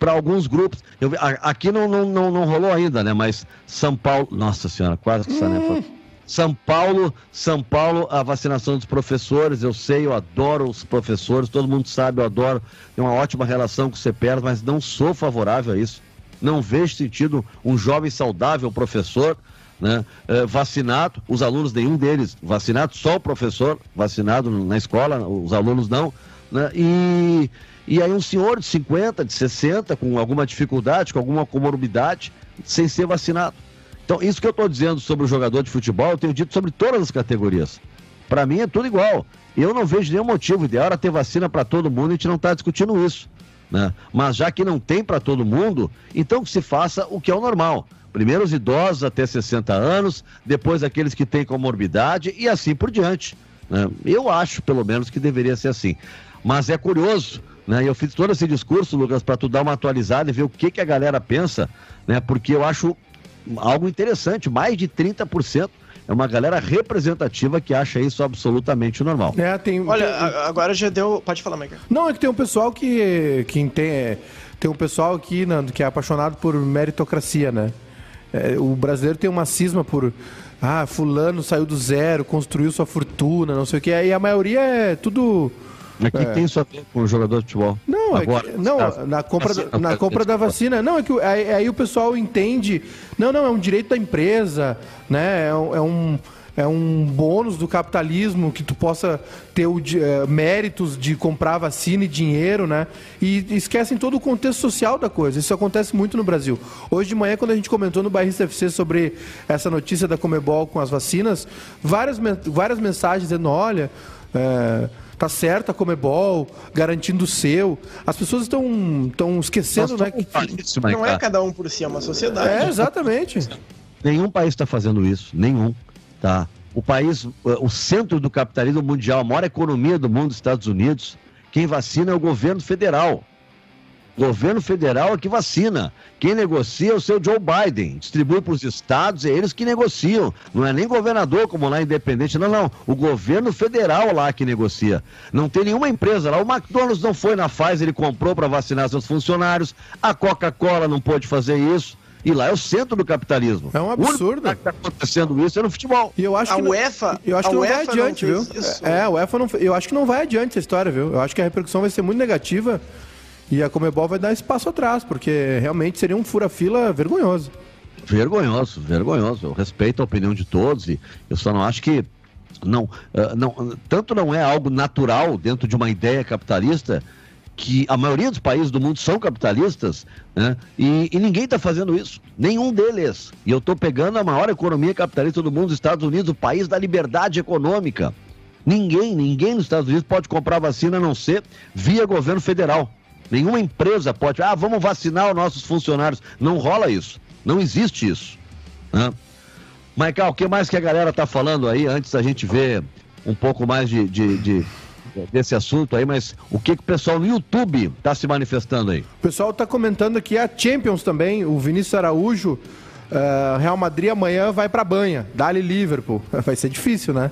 Para alguns grupos. Eu, aqui não, não, não, não, rolou ainda, né? Mas São Paulo. Nossa Senhora, quase que hum. São Paulo, São Paulo, a vacinação dos professores, eu sei, eu adoro os professores, todo mundo sabe, eu adoro, tenho uma ótima relação com o CPR, mas não sou favorável a isso. Não vejo sentido um jovem saudável professor né, eh, vacinado, os alunos, nenhum deles vacinado, só o professor vacinado na escola, os alunos não, né, e e aí um senhor de 50, de 60, com alguma dificuldade, com alguma comorbidade, sem ser vacinado. Então, isso que eu estou dizendo sobre o jogador de futebol, eu tenho dito sobre todas as categorias. Para mim é tudo igual. Eu não vejo nenhum motivo. Ideal era ter vacina para todo mundo, a gente não está discutindo isso. Né? Mas já que não tem para todo mundo, então que se faça o que é o normal. Primeiro os idosos até 60 anos, depois aqueles que têm comorbidade e assim por diante. Né? Eu acho, pelo menos, que deveria ser assim. Mas é curioso né? E eu fiz todo esse discurso, Lucas, para tu dar uma atualizada e ver o que, que a galera pensa, né? Porque eu acho algo interessante, mais de 30% é uma galera representativa que acha isso absolutamente normal. É, tem, Olha, tem... agora já deu. Pode falar, Michael. Não, é que tem um pessoal que, que tem, tem um pessoal aqui, Nando, que é apaixonado por meritocracia, né? É, o brasileiro tem uma cisma por. Ah, fulano saiu do zero, construiu sua fortuna, não sei o que. E a maioria é tudo mas o que, é. tem isso a ver com o jogador de futebol? Não, Agora, é que, não na compra, da, na compra da vacina. Não, é que aí, aí, o pessoal entende. Não, não, é um direito da empresa, né? É, um. É um é um bônus do capitalismo que tu possa ter o, é, méritos de comprar vacina e dinheiro, né? E esquecem todo o contexto social da coisa. Isso acontece muito no Brasil. Hoje de manhã, quando a gente comentou no Bairrista FC sobre essa notícia da Comebol com as vacinas, várias, várias mensagens dizendo: olha. É, tá certa a Comebol, garantindo o seu. As pessoas estão estão esquecendo, né? Que, isso, não é cada um por si, é uma sociedade. É, exatamente. Nenhum país está fazendo isso, nenhum. Tá? O país, o centro do capitalismo mundial, a maior economia do mundo, Estados Unidos, quem vacina é o governo federal. Governo federal é que vacina. Quem negocia é o seu Joe Biden. Distribui para os estados, é eles que negociam. Não é nem governador, como lá independente. Não, não. O governo federal lá que negocia. Não tem nenhuma empresa lá. O McDonald's não foi na Pfizer, ele comprou para vacinar seus funcionários. A Coca-Cola não pôde fazer isso. E lá é o centro do capitalismo. É um absurdo. O que está acontecendo isso é no futebol. E eu acho a que UEFA, não, eu acho que não vai adiante, não viu? Isso. É, a UEFA não, eu acho que não vai adiante essa história, viu? Eu acho que a repercussão vai ser muito negativa e a Comebol vai dar espaço atrás, porque realmente seria um fura-fila vergonhoso. Vergonhoso, vergonhoso. Eu respeito a opinião de todos e eu só não acho que não, não, tanto não é algo natural dentro de uma ideia capitalista que a maioria dos países do mundo são capitalistas, né? E, e ninguém está fazendo isso, nenhum deles. E eu estou pegando a maior economia capitalista do mundo, os Estados Unidos, o país da liberdade econômica. Ninguém, ninguém nos Estados Unidos pode comprar vacina a não ser via governo federal. Nenhuma empresa pode, ah, vamos vacinar os nossos funcionários. Não rola isso. Não existe isso. Né? Michael, o que mais que a galera tá falando aí antes da gente ver um pouco mais de, de, de desse assunto aí, mas o que, que o pessoal no YouTube está se manifestando aí? O pessoal está comentando aqui a Champions também, o Vinícius Araújo, uh, Real Madrid amanhã vai para banha, Dali Liverpool. Vai ser difícil, né?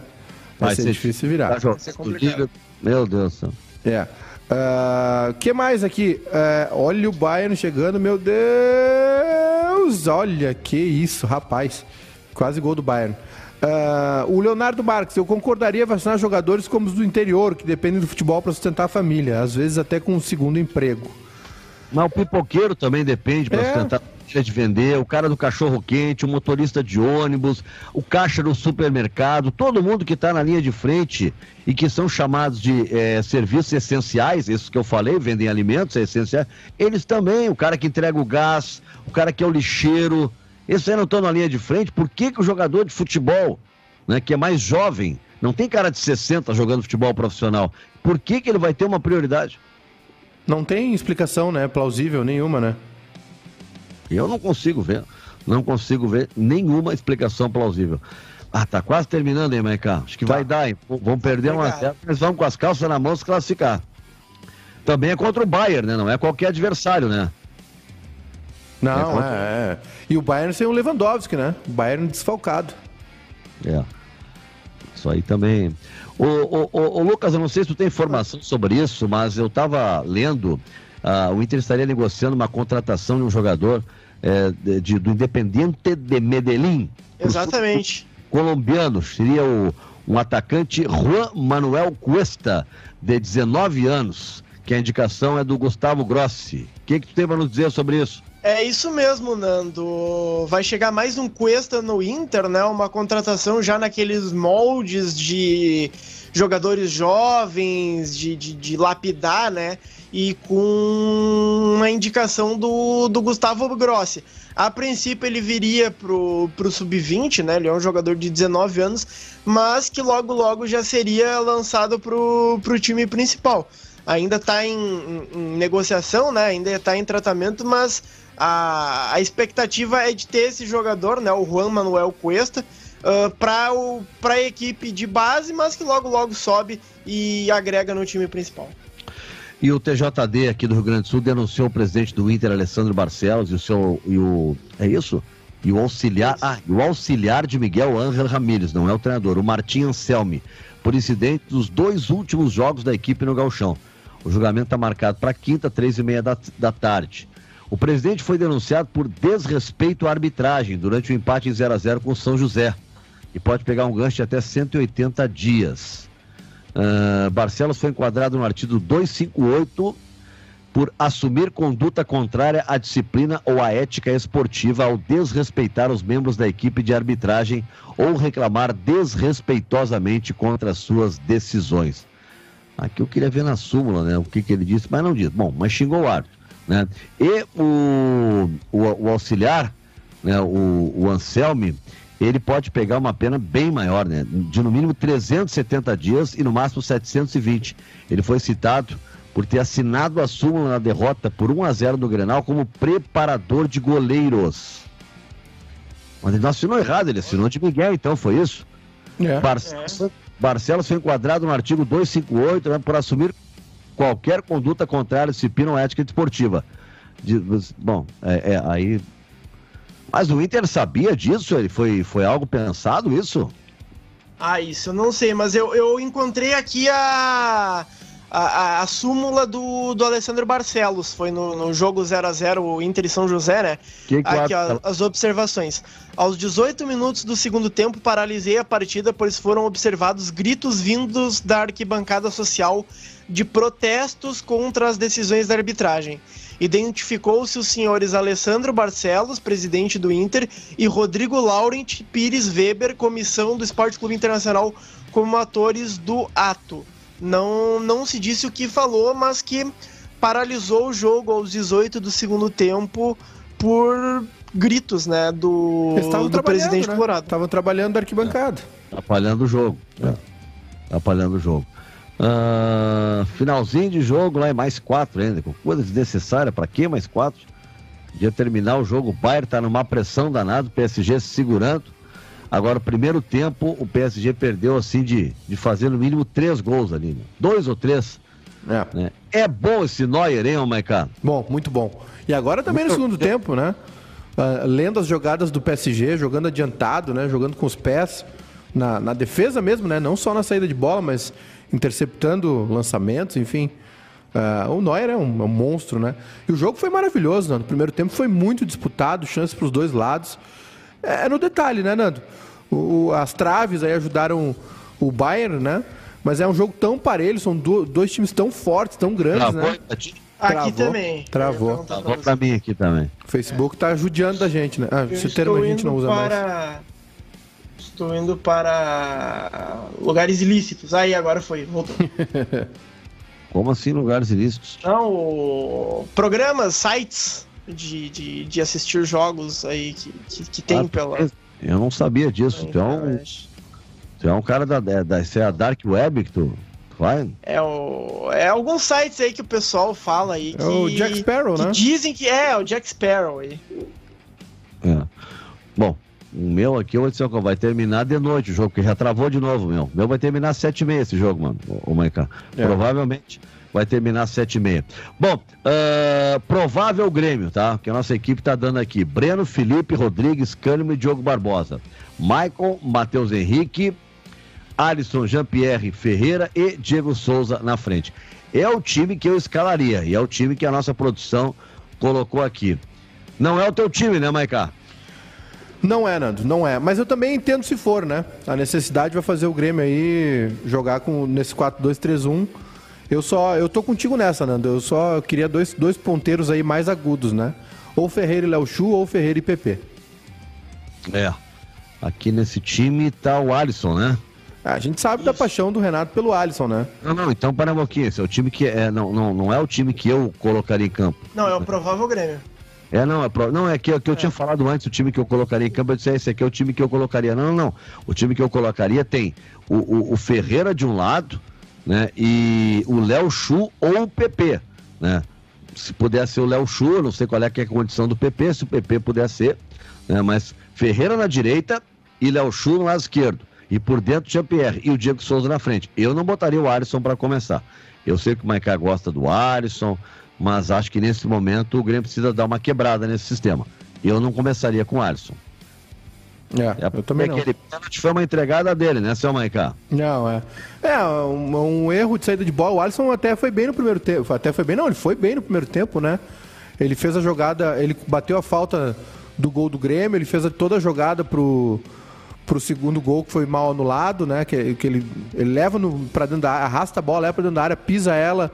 Vai, vai ser, ser, difícil virar. Vai ser complicado. Meu Deus do céu. É. Uh, que mais aqui? Uh, olha o Bayern chegando, meu Deus! Olha que isso, rapaz. Quase gol do Bayern. Uh, o Leonardo Marques, eu concordaria vacinar jogadores como os do interior, que dependem do futebol para sustentar a família, às vezes até com um segundo emprego. Mas o pipoqueiro também depende para é. sustentar de vender, o cara do cachorro quente, o motorista de ônibus, o caixa do supermercado, todo mundo que está na linha de frente e que são chamados de é, serviços essenciais, esses que eu falei, vendem alimentos, é essenciais, eles também, o cara que entrega o gás, o cara que é o lixeiro, esses aí não estão na linha de frente, por que, que o jogador de futebol, né, que é mais jovem, não tem cara de 60 jogando futebol profissional, por que, que ele vai ter uma prioridade? Não tem explicação, né, plausível nenhuma, né? Eu não consigo ver, não consigo ver nenhuma explicação plausível. Ah, tá quase terminando, hein, Maicá? Acho que tá. vai dar, hein? Vamos perder uma certa, mas vamos com as calças na mão se classificar. Também é contra o Bayern, né? Não é qualquer adversário, né? Não, é, contra... é, é. E o Bayern sem o Lewandowski, né? O Bayern desfalcado. É. Isso aí também. Ô, ô, ô, ô, Lucas, eu não sei se tu tem informação sobre isso, mas eu tava lendo uh, o Inter estaria negociando uma contratação de um jogador é, de, do Independiente de Medellín. Exatamente. Colombiano, seria o, um atacante Juan Manuel Cuesta, de 19 anos, que a indicação é do Gustavo Grossi. O que, que tu tem para nos dizer sobre isso? É isso mesmo, Nando. Vai chegar mais um Cuesta no Inter, né? Uma contratação já naqueles moldes de jogadores jovens, de, de, de lapidar, né? e com uma indicação do, do Gustavo Grossi. A princípio ele viria pro, pro sub-20, né? Ele é um jogador de 19 anos, mas que logo logo já seria lançado pro, pro time principal. Ainda está em, em, em, negociação, né? Ainda está em tratamento, mas a, a expectativa é de ter esse jogador, né? O Juan Manuel Cuesta, uh, para a equipe de base, mas que logo logo sobe e agrega no time principal. E o TJD aqui do Rio Grande do Sul denunciou o presidente do Inter, Alessandro Barcelos, e o seu. E o, é isso? E o auxiliar. Ah, o auxiliar de Miguel Ángel Ramírez, não é o treinador, o Martim Anselmi, por incidente dos dois últimos jogos da equipe no Galchão. O julgamento está marcado para quinta, três e meia da, da tarde. O presidente foi denunciado por desrespeito à arbitragem durante o empate em 0 a 0 com São José. E pode pegar um gancho de até 180 dias. Uh, Barcelos foi enquadrado no artigo 258 por assumir conduta contrária à disciplina ou à ética esportiva ao desrespeitar os membros da equipe de arbitragem ou reclamar desrespeitosamente contra as suas decisões. Aqui eu queria ver na súmula, né, o que, que ele disse, mas não disse. Bom, mas xingou o árbitro, né? E o, o, o auxiliar, né, o, o Anselme, ele pode pegar uma pena bem maior, né? De no mínimo 370 dias e no máximo 720. Ele foi citado por ter assinado a súmula na derrota por 1 a 0 no Grenal como preparador de goleiros. Mas ele não assinou errado, ele assinou de Miguel, então foi isso? É. Barcelos, é. Barcelos foi enquadrado no artigo 258 né, por assumir qualquer conduta contrária à disciplina ou ética desportiva. De, bom, é, é, aí. Mas o Inter sabia disso? Ele foi, foi algo pensado isso? Ah, isso eu não sei, mas eu, eu encontrei aqui a, a, a, súmula do, do Alessandro Barcelos. Foi no, no jogo 0 a 0 Inter e São José, né? Que que aqui, ó, as observações. Aos 18 minutos do segundo tempo, paralisei a partida, pois foram observados gritos vindos da arquibancada social de protestos contra as decisões da arbitragem. Identificou-se os senhores Alessandro Barcelos, presidente do Inter, e Rodrigo Laurent Pires Weber, comissão do Esporte Clube Internacional, como atores do ato. Não, não se disse o que falou, mas que paralisou o jogo aos 18 do segundo tempo por gritos, né, do, do presidente né? Colorado. Estavam trabalhando da arquibancada. É, atrapalhando o jogo. É. Atrapalhando o jogo. Uh, finalzinho de jogo lá em mais quatro ainda, com coisa desnecessária, para que mais quatro? Podia terminar o jogo, o Bayern tá numa pressão danada, o PSG se segurando. Agora, primeiro tempo, o PSG perdeu assim de, de fazer no mínimo três gols ali, né? dois ou três. É. Né? é bom esse Neuer, hein, Maicá? Bom, muito bom. E agora também muito no segundo tempo, né? Uh, lendo as jogadas do PSG, jogando adiantado, né? Jogando com os pés na, na defesa mesmo, né? Não só na saída de bola, mas interceptando lançamentos, enfim. Uh, o Neuer é um, é um, monstro, né? E o jogo foi maravilhoso, Nando. No primeiro tempo foi muito disputado, chances para os dois lados. É, é, no detalhe, né, Nando? O, as traves aí ajudaram o Bayern, né? Mas é um jogo tão parelho, são do, dois times tão fortes, tão grandes, Travou, né? Aqui travou, também. Travou. Travou pra mim aqui também. O Facebook tá judiando da gente, né? Ah, esse termo a gente não usa para... mais estou indo para lugares ilícitos. Aí, agora foi, voltou. Como assim lugares ilícitos? Não, programas, sites de, de, de assistir jogos aí que, que, que tem ah, pela. Eu não sabia disso. Então, tu é um cara da, da, da é a Dark Web que tu vai? É, o, é alguns sites aí que o pessoal fala aí. Que, é o Jack Sparrow, que né? Dizem que é, o Jack Sparrow aí. É. Bom, o meu aqui, eu vou dizer, vai terminar de noite o jogo, porque já travou de novo, meu. O meu vai terminar às sete e meia esse jogo, mano, o Maiká. É. Provavelmente vai terminar às sete e meia. Bom, uh, provável Grêmio, tá? Que a nossa equipe tá dando aqui. Breno, Felipe, Rodrigues, Cânimo e Diogo Barbosa. Michael, Matheus Henrique, Alisson, Jean-Pierre Ferreira e Diego Souza na frente. É o time que eu escalaria e é o time que a nossa produção colocou aqui. Não é o teu time, né, Maiká? Não é, Nando, não é. Mas eu também entendo se for, né? A necessidade vai fazer o Grêmio aí jogar com nesse 4-2-3-1. Eu só. Eu tô contigo nessa, Nando. Eu só queria dois, dois ponteiros aí mais agudos, né? Ou Ferreira e Léo Chu ou Ferreira e PP. É. Aqui nesse time tá o Alisson, né? a gente sabe Isso. da paixão do Renato pelo Alisson, né? Não, não, então para um pouquinho. Esse é o time que é. Não, não, não é o time que eu colocaria em campo. Não, é o provável Grêmio. É, não, é, pro... não, é que, que eu é. tinha falado antes, o time que eu colocaria em campo, eu disse, é, esse aqui é o time que eu colocaria. Não, não, não. O time que eu colocaria tem o, o, o Ferreira de um lado, né? E o Léo Chu ou o PP, né? Se puder ser o Léo Chu, eu não sei qual é, que é a condição do PP, se o PP puder ser, né? Mas Ferreira na direita e Léo Chu no lado esquerdo. E por dentro Jean-Pierre e o Diego Souza na frente. Eu não botaria o Alisson para começar. Eu sei que o Maicá gosta do Alisson, mas acho que nesse momento o Grêmio precisa dar uma quebrada nesse sistema. Eu não começaria com o Alisson. É, é eu também não. Aquele pênalti foi uma entregada dele, né, seu Maicá? Não, é. É, um, um, erro de saída de bola. O Alisson até foi bem no primeiro tempo. Até foi bem, não, ele foi bem no primeiro tempo, né? Ele fez a jogada, ele bateu a falta do gol do Grêmio, ele fez toda a jogada pro, pro segundo gol que foi mal anulado, né? Que, que ele, ele leva no, pra dentro da área, arrasta a bola, leva pra dentro da área, pisa ela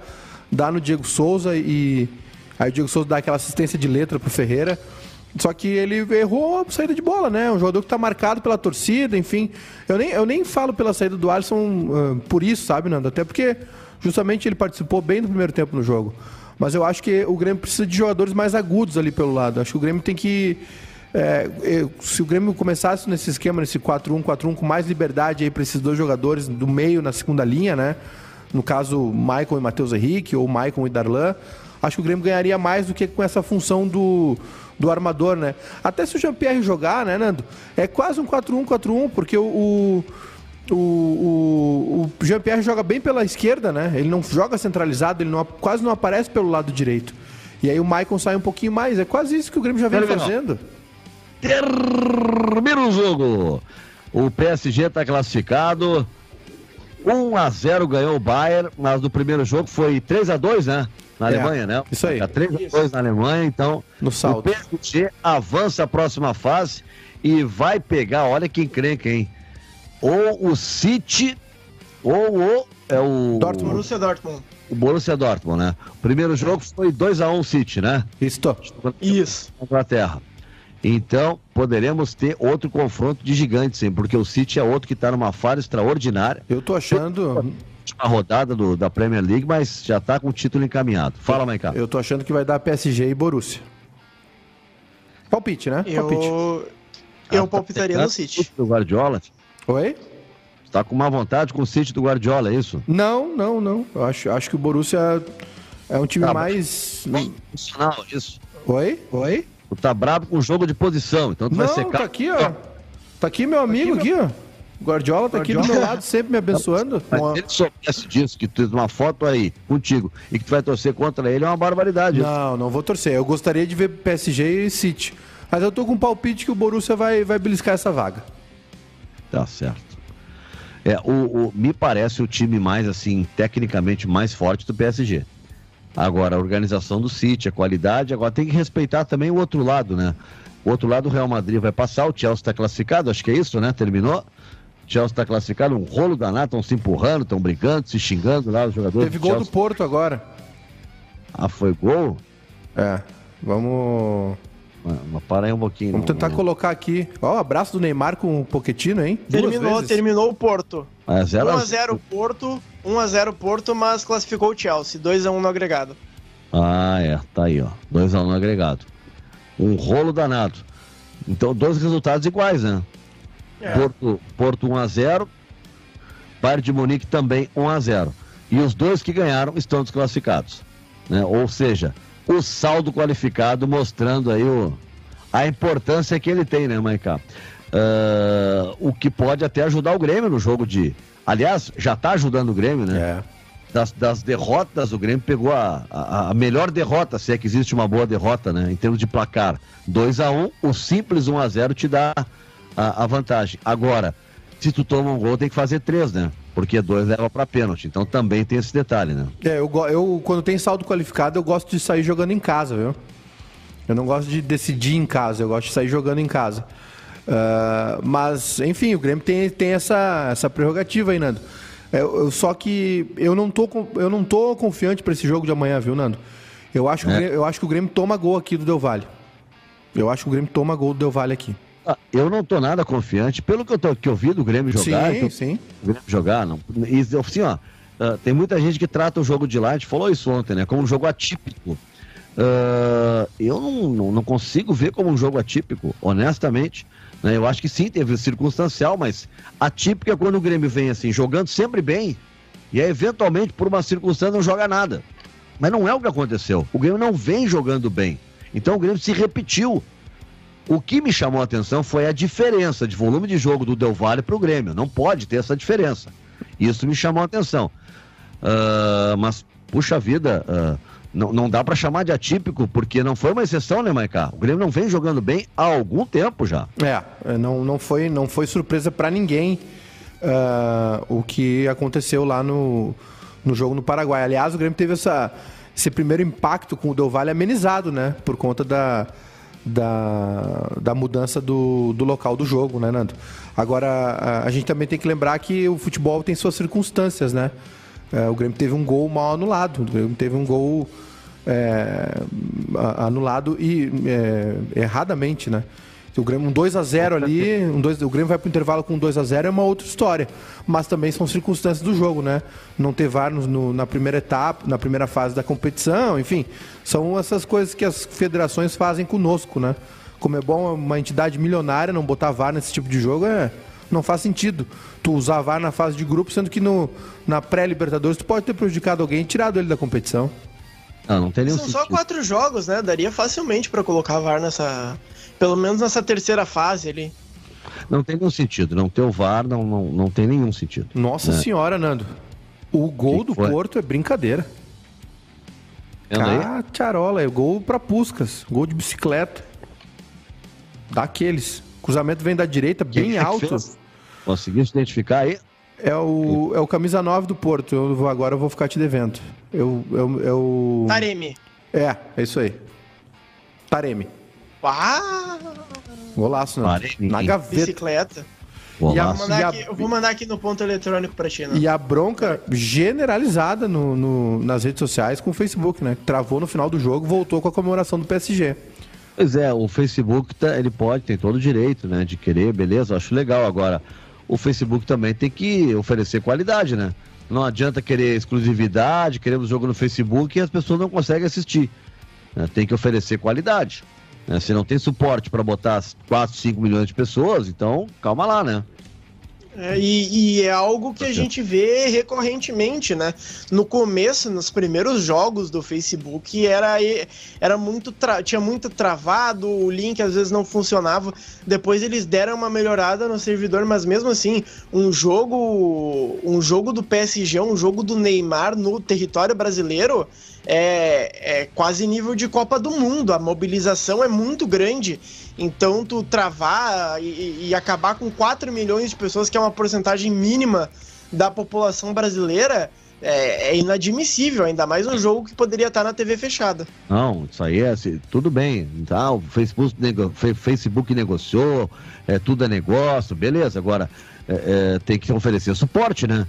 dá no Diego Souza e aí o Diego Souza dá aquela assistência de letra pro Ferreira. Só que ele errou a saída de bola, né? Um jogador que está marcado pela torcida, enfim. Eu nem, eu nem falo pela saída do Alisson uh, por isso, sabe, Nando? Até porque justamente ele participou bem no primeiro tempo no jogo. Mas eu acho que o Grêmio precisa de jogadores mais agudos ali pelo lado. Acho que o Grêmio tem que. É, se o Grêmio começasse nesse esquema, nesse 4-1, 4-1, com mais liberdade aí para esses dois jogadores do meio na segunda linha, né? No caso, Michael e Matheus Henrique, ou Michael e Darlan, acho que o Grêmio ganharia mais do que com essa função do, do armador, né? Até se o Jean-Pierre jogar, né, Nando? É quase um 4-1-4-1, porque o, o, o, o, Jean-Pierre joga bem pela esquerda, né? Ele não joga centralizado, ele não, quase não aparece pelo lado direito. E aí o Maicon sai um pouquinho mais. É quase isso que o Grêmio já vem Terminou. fazendo. Termina o jogo. O PSG está classificado. 1 a 0 ganhou o Bayern, mas no primeiro jogo foi 3 a 2, né? Na É, Alemanha, né? isso aí. 3 a 2 na Alemanha, então No o saldo. PSG avança a próxima fase e vai pegar, olha que encrenca, hein? Ou o City ou o é o Dortmund. Borussia Dortmund. o Borussia Dortmund, né? O primeiro jogo foi 2 a 1 City, né? Isso. Isso. Inglaterra. Então, poderemos ter outro confronto de gigantes, hein? Porque o City é outro que está numa fase extraordinária. Eu tô achando. Última rodada do- da Premier League, mas já está com o título encaminhado. Fala, Maicá. Eu tô achando que vai dar PSG e Borussia. Palpite, né? Palpite. Eu, eu palpitaria no City. Do Guardiola. Oi? Está com má vontade com o City do Guardiola, é isso? Não, não, não. Eu acho, acho que o Borussia é um time Tá, mais. Funcional, isso. Oi? Oi? Tu tá brabo com o jogo de posição, então tu vai Não, secar. tá aqui, ó. Tá aqui meu amigo, aqui, ó. Guardiola tá aqui do meu lado, sempre me abençoando. Mas se ele soubesse disso, que tu tem uma foto aí contigo e que tu vai torcer contra ele, é uma barbaridade. isso. Não, não vou torcer. Eu gostaria de ver PSG e City. Mas eu tô com um palpite que o Borussia vai, vai beliscar essa vaga. Tá certo. É, o, o- me parece o time mais, assim, tecnicamente mais forte do PSG. Agora, a organização do City, a qualidade, agora tem que respeitar também o outro lado, né? O outro lado, o Real Madrid vai passar, o Chelsea está classificado, acho que é isso, né? Terminou. O Chelsea está classificado, um rolo danado, estão se empurrando, estão brigando, se xingando lá, os jogadores Teve do gol do Chelsea. Porto agora. Ah, foi gol? É. Vamos. Mas, mas para aí um pouquinho. Vamos não- tentar não- colocar aqui. Ó, o abraço do Neymar com o Poquetino, hein? Duas Terminou, vezes. terminou o Porto. É, zero a 1x0 Porto, 1x0 Porto, mas classificou o Chelsea. 2x1 no agregado. Ah, é, tá aí, ó. 2 a 1 no agregado. Um rolo danado. Então, dois resultados iguais, né? É. Porto, Porto 1 a 0 Bayern de Munique também 1 a 0 E os dois que ganharam estão desclassificados. Né? Ou seja, o saldo qualificado mostrando aí o, a importância que ele tem, né, Maicá? Ah, o que pode até ajudar o Grêmio no jogo de. Aliás, já tá ajudando o Grêmio, né? É. das, das derrotas, o Grêmio pegou a, a, a melhor derrota, se é que existe uma boa derrota, né? Em termos de placar. 2 a 1 o simples 1 a 0 te dá a, a vantagem. Agora, se tu toma um gol, tem que fazer três, né? Porque dois leva pra pênalti. Então também tem esse detalhe, né? É, eu, eu, quando tem saldo qualificado, eu gosto de sair jogando em casa, viu? Eu não gosto de decidir em casa, eu gosto de sair jogando em casa. Ah, mas, enfim, o Grêmio tem, tem essa, essa prerrogativa aí, Nando. É, Eu, eu- só que eu não tô, eu não tô confiante pra esse jogo de amanhã, viu, Nando? Eu acho, que o É. Grêmio, eu acho que o Grêmio toma gol aqui do Del Valle. Eu acho que o Grêmio toma gol do Del Valle aqui. Eu não tô nada confiante. Pelo que eu, tô, que eu vi do Grêmio jogar, sim, então- sim. o Grêmio jogar, não. E, assim, ó, ah, tem muita gente que trata o jogo de lá, a gente falou isso ontem, né? Como um jogo atípico. Ah, eu não, não, não consigo ver como um jogo atípico, honestamente. né? Eu acho que sim, teve circunstancial, mas atípico é quando o Grêmio vem assim, jogando sempre bem, e aí, eventualmente, por uma circunstância, não joga nada. Mas não é o que aconteceu. O Grêmio não vem jogando bem. Então o Grêmio se repetiu. O que me chamou a atenção foi a diferença de volume de jogo do Del Valle para o Grêmio. Não pode ter essa diferença. Isso me chamou a atenção. Ah, mas, puxa vida, ah, não, não dá para chamar de atípico, porque não foi uma exceção, né, Maicá? O Grêmio não vem jogando bem há algum tempo já. É, não, não, foi, não foi surpresa pra ninguém ah, o que aconteceu lá no, no jogo no Paraguai. Aliás, o Grêmio teve essa, esse primeiro impacto com o Del Valle amenizado, né? Por conta da, da, da mudança do, do local do jogo, né, Nando? Agora, a, a gente também tem que lembrar que o futebol tem suas circunstâncias, né? É, o Grêmio teve um gol mal anulado, o Grêmio teve um gol é, anulado e é, erradamente, né? O Grêmio um 2 a 0 ali, um 2, o Grêmio vai pro intervalo com 2 a 0 é uma outra história, mas também são circunstâncias do jogo, né? Não ter VAR no- no- na primeira etapa, na primeira fase da competição, enfim, são essas coisas que as federações fazem conosco, né? Como é bom uma entidade milionária não botar VAR nesse tipo de jogo, é não faz sentido. Tu usar VAR na fase de grupo, sendo que no, na pré-Libertadores tu pode ter prejudicado alguém e tirado ele da competição. Não, não tem nenhum São só sentido. quatro jogos, né? Daria facilmente pra colocar VAR nessa. Pelo menos nessa terceira fase ali. Não tem nenhum sentido. Não ter o VAR não, não, não tem nenhum sentido. Nossa né? senhora, Nando. O gol Que do foi? Porto é brincadeira. Vendo aí? Cacharola, é gol pra Puscas. Gol de bicicleta. Daqueles. Cruzamento vem da direita, Quem bem que alto. fez? Conseguiu se identificar aí? É o, é o camisa 9 do Porto. Eu vou, agora eu vou ficar te devendo. Eu, eu, eu... Taremi. É, é isso aí. Taremi. Ah, Golaço, né? Na gaveta. bicicleta. E a- Vou Golaço. mandar E a- aqui- eu vou mandar aqui no ponto eletrônico pra ti, né? E a bronca generalizada no, no- nas redes sociais com o Facebook, né? Travou no final do jogo, voltou com a comemoração do PSG. Pois é, o Facebook tá- ele pode, tem todo o direito, né, de querer, beleza, acho legal. Agora, o Facebook também tem que oferecer qualidade, né? Não adianta querer exclusividade, queremos jogo no Facebook e as pessoas não conseguem assistir. né? Tem que oferecer qualidade. Né? Se não tem suporte para botar 4, 5 milhões de pessoas, então calma lá, né? É, e, e é algo que a Ok. gente vê recorrentemente, né? No começo, nos primeiros jogos do Facebook, era, era muito tinha muito travado, o link às vezes não funcionava. Depois eles deram uma melhorada no servidor, mas mesmo assim, um jogo, um jogo do PSG, um jogo do Neymar no território brasileiro é, é quase nível de Copa do Mundo. A mobilização é muito grande. Então, tu travar e, e acabar com 4 milhões de pessoas, que é uma porcentagem mínima da população brasileira, é, é inadmissível. Ainda mais um jogo que poderia estar na TV fechada. Não, isso aí é assim, tudo bem, tá? O Facebook, nego- Facebook negociou, é, tudo é negócio, beleza. Agora é, é, tem que oferecer suporte, né?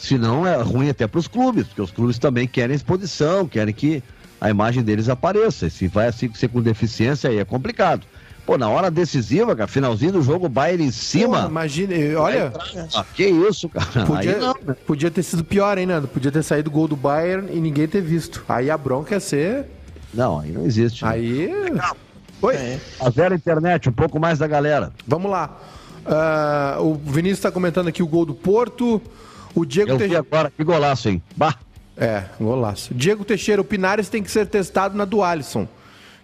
Senão é ruim até para os clubes, porque os clubes também querem exposição, querem que a imagem deles apareça. E se vai assim ser com deficiência, aí é complicado. Pô, na hora decisiva, cara, finalzinho do jogo, o Bayern em Pô, cima. imagina, eh, olha, Ah, que isso, cara? podia, não, né? podia ter sido pior, hein, Nando? Podia ter saído o gol do Bayern e ninguém ter visto. Aí a bronca ia ser. não, aí não existe. né? Aí. Oi, É. A Vera Internet, um pouco mais da galera. vamos lá. Ah, o Vinícius está comentando aqui o gol do Porto. O Diego Eu Teixeira. agora, que golaço, hein? Bah! É, golaço. Diego Teixeira, o Pinares tem que ser testado na do Alisson.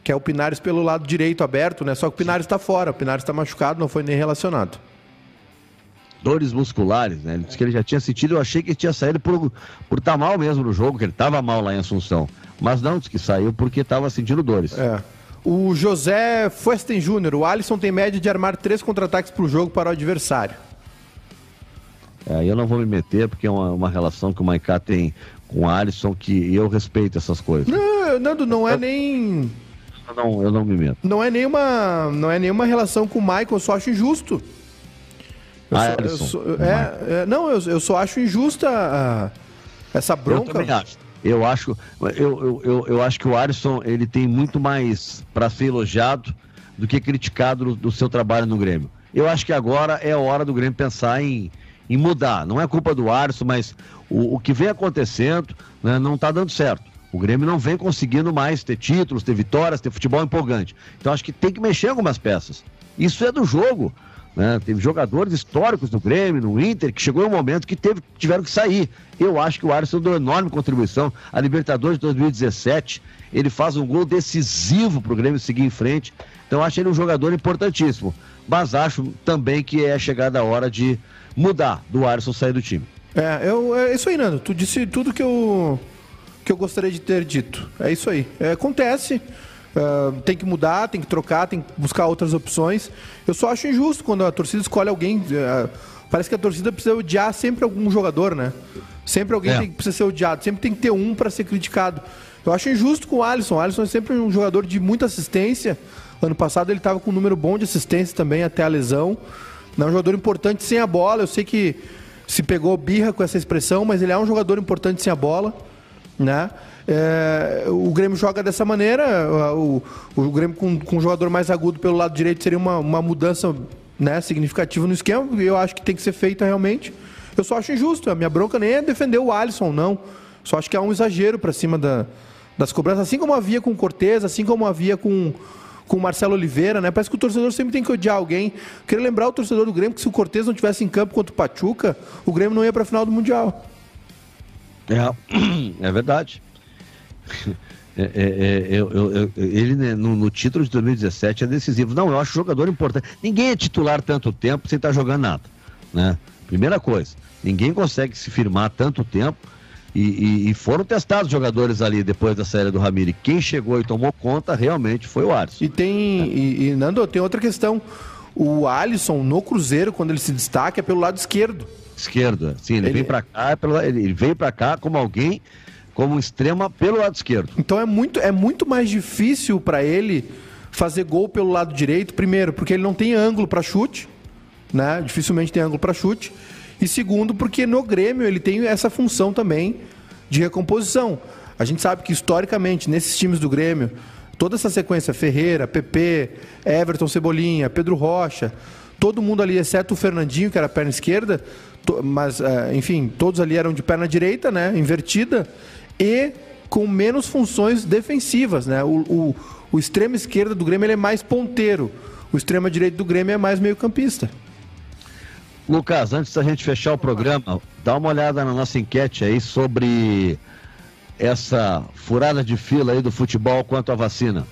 Que é o Pinares pelo lado direito aberto, né? Só que o Pinares está fora. O Pinares está machucado, não foi nem relacionado. dores musculares, né? Ele disse que ele já tinha sentido, eu achei que ele tinha saído por por estar mal mesmo no jogo, que ele estava mal lá em Assunção. Mas não, disse que saiu porque estava sentindo dores. É. O José Fuesten Júnior, o Alisson tem média de armar três contra-ataques por jogo para o adversário. É, eu não vou me meter, porque é uma, uma relação que o Maiká tem com o Alisson que eu respeito essas coisas. Não, Nando, não é nem. Eu não, eu não me meto. Não é nenhuma. Não é nenhuma relação com o Michael, eu só acho injusto. Eu só- eu Alisson, só- o é, é, não, eu, eu só acho injusta a- essa Eu bronca. também acho. Eu acho, eu, eu, eu, eu acho que o Alisson ele tem muito mais para ser elogiado do que criticado do, do seu trabalho no Grêmio. Eu acho que agora é a hora do Grêmio pensar em, em mudar. Não é culpa do Alisson, mas o, o que vem acontecendo né, não está dando certo. O Grêmio não vem conseguindo mais ter títulos, ter vitórias, ter futebol empolgante. Então acho que tem que mexer algumas peças. Isso é do jogo. Né? Teve jogadores históricos do Grêmio, no Inter, que chegou um momento que teve, tiveram que sair. Eu acho que o Alisson deu enorme contribuição. A Libertadores de 2017, ele faz um gol decisivo para o Grêmio seguir em frente. Então acho ele um jogador importantíssimo. Mas acho também que é chegada a hora de mudar do Alisson sair do time. É, eu, é isso aí, Nando. Tu disse tudo que eu, que eu gostaria de ter dito. É isso aí. É, acontece. ah, tem que mudar, tem que trocar, tem que buscar outras opções. Eu só acho injusto quando a torcida escolhe alguém. ah, parece que a torcida precisa odiar sempre algum jogador, né? Sempre alguém É. tem, precisa ser odiado, sempre tem que ter um para ser criticado. Eu acho injusto com o Alisson. O Alisson é sempre um jogador de muita assistência. Ano passado ele estava com um número bom de assistência também até a lesão. É um jogador importante sem a bola. Eu sei que se pegou birra com essa expressão, mas ele é um jogador importante sem a bola, né? É, o Grêmio joga dessa maneira. O, o Grêmio com, com um jogador mais agudo pelo lado direito seria uma, uma mudança né, significativa no esquema. E eu acho que tem que ser feita realmente. Eu só acho injusto. A minha bronca nem é defender o Alisson, não. Só acho que há um exagero para cima da, das cobranças, assim como havia com o Cortez, assim como havia com com o Marcelo Oliveira, né? Parece que o torcedor sempre tem que odiar alguém. Queria lembrar o torcedor do Grêmio que se o Cortez não tivesse em campo contra o Pachuca, o Grêmio não ia para a final do Mundial. É, é verdade. É, é, é, eu, eu, ele né, no, no, título de 2017 é decisivo. Não, eu acho jogador importante. Ninguém é titular tanto tempo sem estar tá jogando nada. Né? Primeira coisa, ninguém consegue se firmar tanto tempo. E, e, e foram testados jogadores ali depois da saída do Ramiro. Quem chegou e tomou conta realmente foi o Alisson. E tem. E, e Nando, tem outra questão. O Alisson no Cruzeiro, quando ele se destaca, é pelo lado esquerdo. Esquerdo, sim, ele, ele... vem para cá, é ele veio para cá como alguém como extrema pelo lado esquerdo. Então é muito, é muito mais difícil para ele fazer gol pelo lado direito, primeiro, porque ele não tem ângulo para chute, né? Dificilmente tem ângulo para chute. E segundo, porque no Grêmio ele tem essa função também de recomposição. A gente sabe que historicamente nesses times do Grêmio, toda essa sequência Ferreira, PP, Everton Cebolinha, Pedro Rocha, todo mundo ali, exceto o Fernandinho, que era perna esquerda, mas eh, enfim, todos ali eram de perna direita, né, invertida e com menos funções defensivas, né? O, o, o extremo esquerda do Grêmio é mais ponteiro, o extremo direito do Grêmio é mais meio-campista. Lucas, antes da gente fechar o programa, dá uma olhada na nossa enquete aí sobre essa furada de fila aí do futebol quanto à vacina.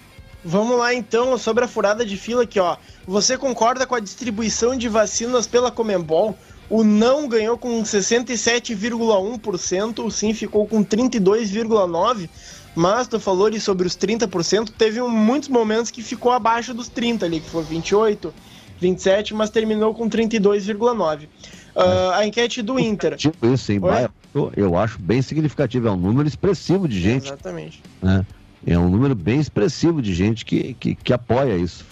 Vamos lá então sobre a furada de fila aqui, ó. Você concorda com a distribuição de vacinas pela Comembol? O não ganhou com 67,1%, o sim ficou com 32,9%, mas tu falou ali sobre os 30%, teve muitos momentos que ficou abaixo dos 30% ali, que foi 28%, 27%, mas terminou com 32,9%. Uh, ah, a enquete do Inter. Tipo isso, hein? Eu acho bem significativo, é um número expressivo de gente. Exatamente. Né? É um número bem expressivo de gente que, que, que apoia isso.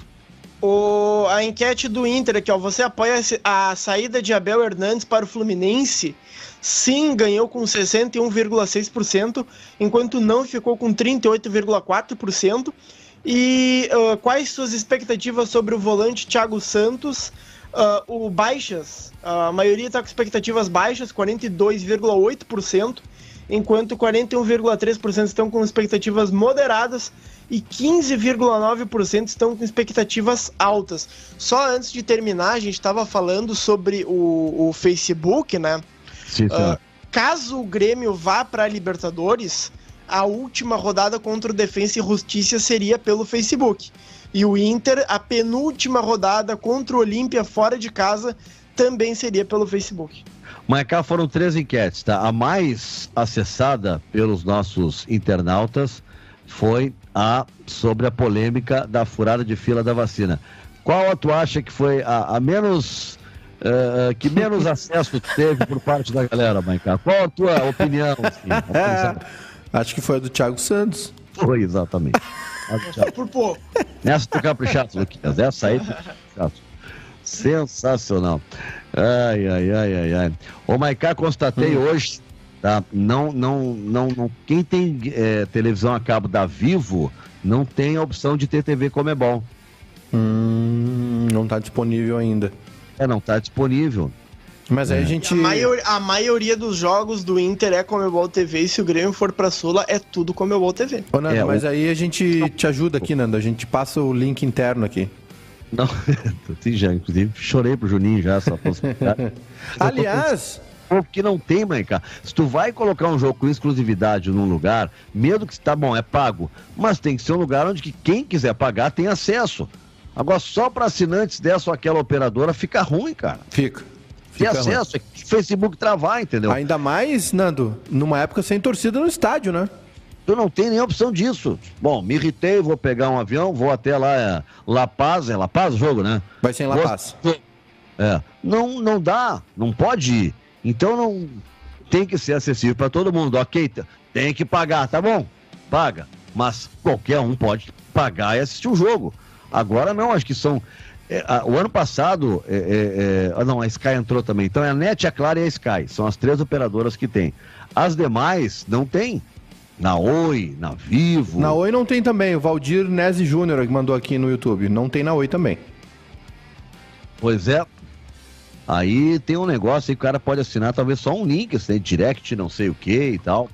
O, a enquete do Inter aqui, ó. Você apoia a saída de Abel Hernandes para o Fluminense? Sim, ganhou com 61,6%, enquanto não ficou com 38,4%. E uh, quais suas expectativas sobre o volante Thiago Santos? Uh, o baixas, a maioria está com expectativas baixas, 42,8%, enquanto 41,3% estão com expectativas moderadas e 15,9% estão com expectativas altas. Só antes de terminar, a gente estava falando sobre o, o, Facebook, né? Sim, uh, caso o Grêmio vá para a Libertadores, a última rodada contra o Defensa e Justiça seria pelo Facebook. E o Inter, a penúltima rodada contra o Olímpia fora de casa, também seria pelo Facebook. Mas cá foram três enquetes, tá? A mais acessada pelos nossos internautas foi a sobre a polêmica da furada de fila da vacina. Qual tu acha que foi a, a menos uh, que menos acesso teve por parte da galera, Maicá? Qual a tua opinião? Assim, acho que foi a do Thiago Santos. Foi, exatamente. por pouco. Nessa do Caprichato, Luquinhas. Essa aí, Sensacional. Ai, ai, ai, ai, ai. Ô, Maicá, constatei hum. hoje Tá? Não, não, não, não. Quem tem é, televisão a cabo da Vivo não tem a opção de ter TV Comebol. Hum, não está disponível ainda. É, não está disponível. Mas aí é. a gente. A, maior, a, maioria dos jogos do Inter é Comebol TV e se o Grêmio for pra Sula é tudo Comebol TV. Ô, Nando, é, mas o... aí a gente te ajuda aqui, Nando. A gente passa o link interno aqui. Não, sim, já, inclusive chorei pro Juninho já, só Aliás povo que não tem, mãe, cara. Se tu vai colocar um jogo com exclusividade num lugar, medo que tá bom, é pago, mas tem que ser um lugar onde que quem quiser pagar tem acesso. Agora, só para assinantes dessa ou aquela operadora fica ruim, cara. Fica. Tem acesso, ruim. é Facebook travar, entendeu? Ainda mais, Nando, numa época sem torcida no estádio, né? Tu não tem nem opção disso. Bom, me irritei, vou pegar um avião, vou até lá, é, La Paz, é La Paz o jogo, né? Vai ser em La Paz. É, não, não dá, não pode ir. Então não tem que ser acessível para todo mundo. Ok, tem que pagar, tá bom? Paga. Mas qualquer um pode pagar e assistir o jogo. Agora não, acho que são. É, a, o ano passado, é, é, é, ah, não, a Sky entrou também. Então é a NET, a Clara e a Sky. São as três operadoras que tem. As demais não tem. Na Oi, na Vivo. Na Oi não tem também. O Valdir Nese Júnior que mandou aqui no YouTube. Não tem na Oi também. Pois é, Aí tem um negócio aí que o cara pode assinar talvez só um link, assim, direct, não sei o que e tal.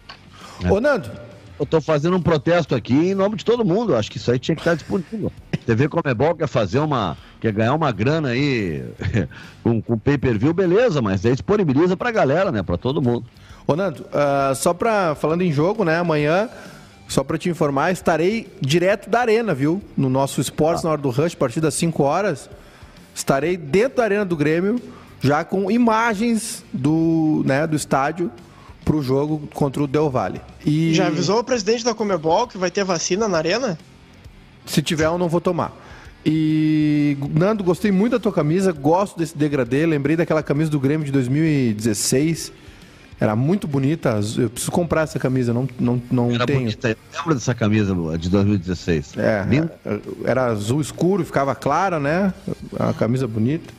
Né? Ô, Nando. Eu tô fazendo um protesto aqui em nome de todo mundo. Acho que isso aí tinha que estar disponível. TV Comebol quer fazer uma. quer ganhar uma grana aí com, com pay-per-view, beleza, mas aí disponibiliza pra galera, né? Pra todo mundo. Ô, Nando, uh, só pra. falando em jogo, né? Amanhã só para te informar, estarei direto da arena, viu? No nosso esportes ah. na hora do rush, a partir das 5 horas. Estarei dentro da arena do Grêmio, já com imagens do, né, do estádio para o jogo contra o Del Valle. E... Já avisou o presidente da Comebol que vai ter vacina na arena? Se tiver, eu não vou tomar. E, Nando, gostei muito da tua camisa, gosto desse degradê, lembrei daquela camisa do Grêmio de 2016 era muito bonita. Eu preciso comprar essa camisa, não, não, não era tenho. Bonita. Lembra dessa camisa de 2016? É, era azul escuro, ficava clara, né? A camisa bonita.